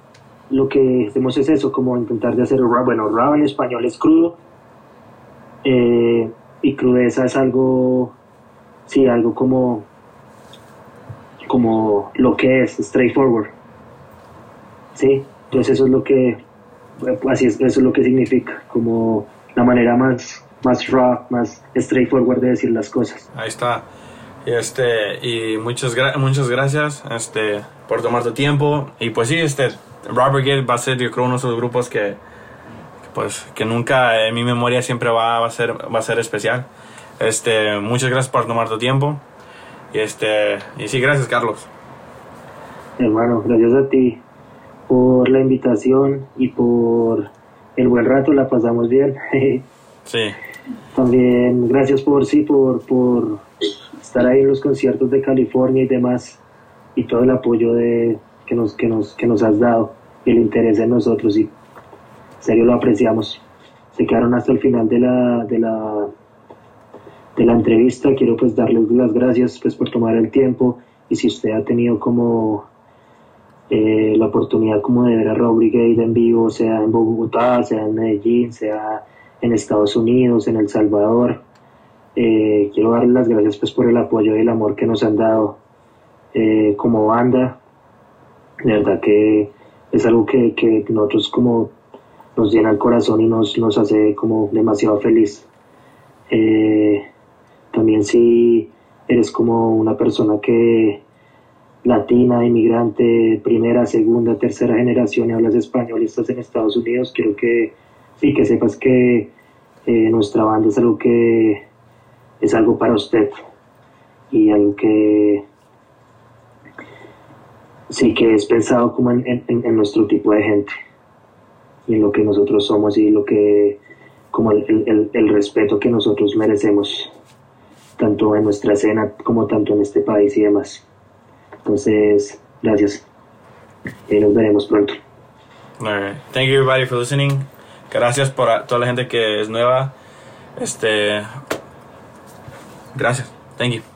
Speaker 2: lo que hacemos es eso, como intentar de hacer raw. Bueno, raw en español es crudo. Eh, y crudeza es algo, sí, algo como, como lo que es, straightforward. Sí, entonces eso es lo que, así es, eso es lo que significa, como la manera más, más raw, más straightforward de decir las cosas.
Speaker 1: Ahí está. Este, y muchas, muchas gracias este, por tomar tu tiempo. Y pues sí, este, Robert Gate va a ser, yo creo, uno de esos grupos que, pues, que nunca en mi memoria siempre va, a, ser, va a ser especial. Este, muchas gracias por tomar tu tiempo. Y, este, y sí, gracias, Carlos.
Speaker 2: Hermano, gracias a ti por la invitación y por el buen rato, la pasamos bien. [LAUGHS]
Speaker 1: sí.
Speaker 2: También gracias por sí, por, por estar ahí en los conciertos de California y demás, y todo el apoyo de, que, nos, que, nos, que nos has dado, y el interés en nosotros, y en serio lo apreciamos. Se quedaron hasta el final de la, de la, de la entrevista, quiero pues darles las gracias pues por tomar el tiempo, y si usted ha tenido como eh, la oportunidad como de ver a Rob Brigade en vivo, sea en Bogotá, sea en Medellín, sea en Estados Unidos, en El Salvador, eh, quiero darles las gracias pues por el apoyo y el amor que nos han dado eh, como banda. De verdad que es algo que, que, nosotros como nos llena el corazón y nos, nos hace como demasiado feliz. Eh, también si eres como una persona que latina, inmigrante, primera, segunda, tercera generación y hablas español y estás en Estados Unidos, quiero que sí, que sepas que nuestra banda es algo que es algo para usted y algo que sí que es pensado como en, nuestro tipo de gente y en lo que nosotros somos y lo que como el, respeto que nosotros merecemos tanto en nuestra escena como tanto en este país y demás. Entonces, gracias. Y nos veremos pronto.
Speaker 1: Alright. Thank you everybody for listening. Gracias por toda la gente que es nueva. Este. Gracias. Thank you.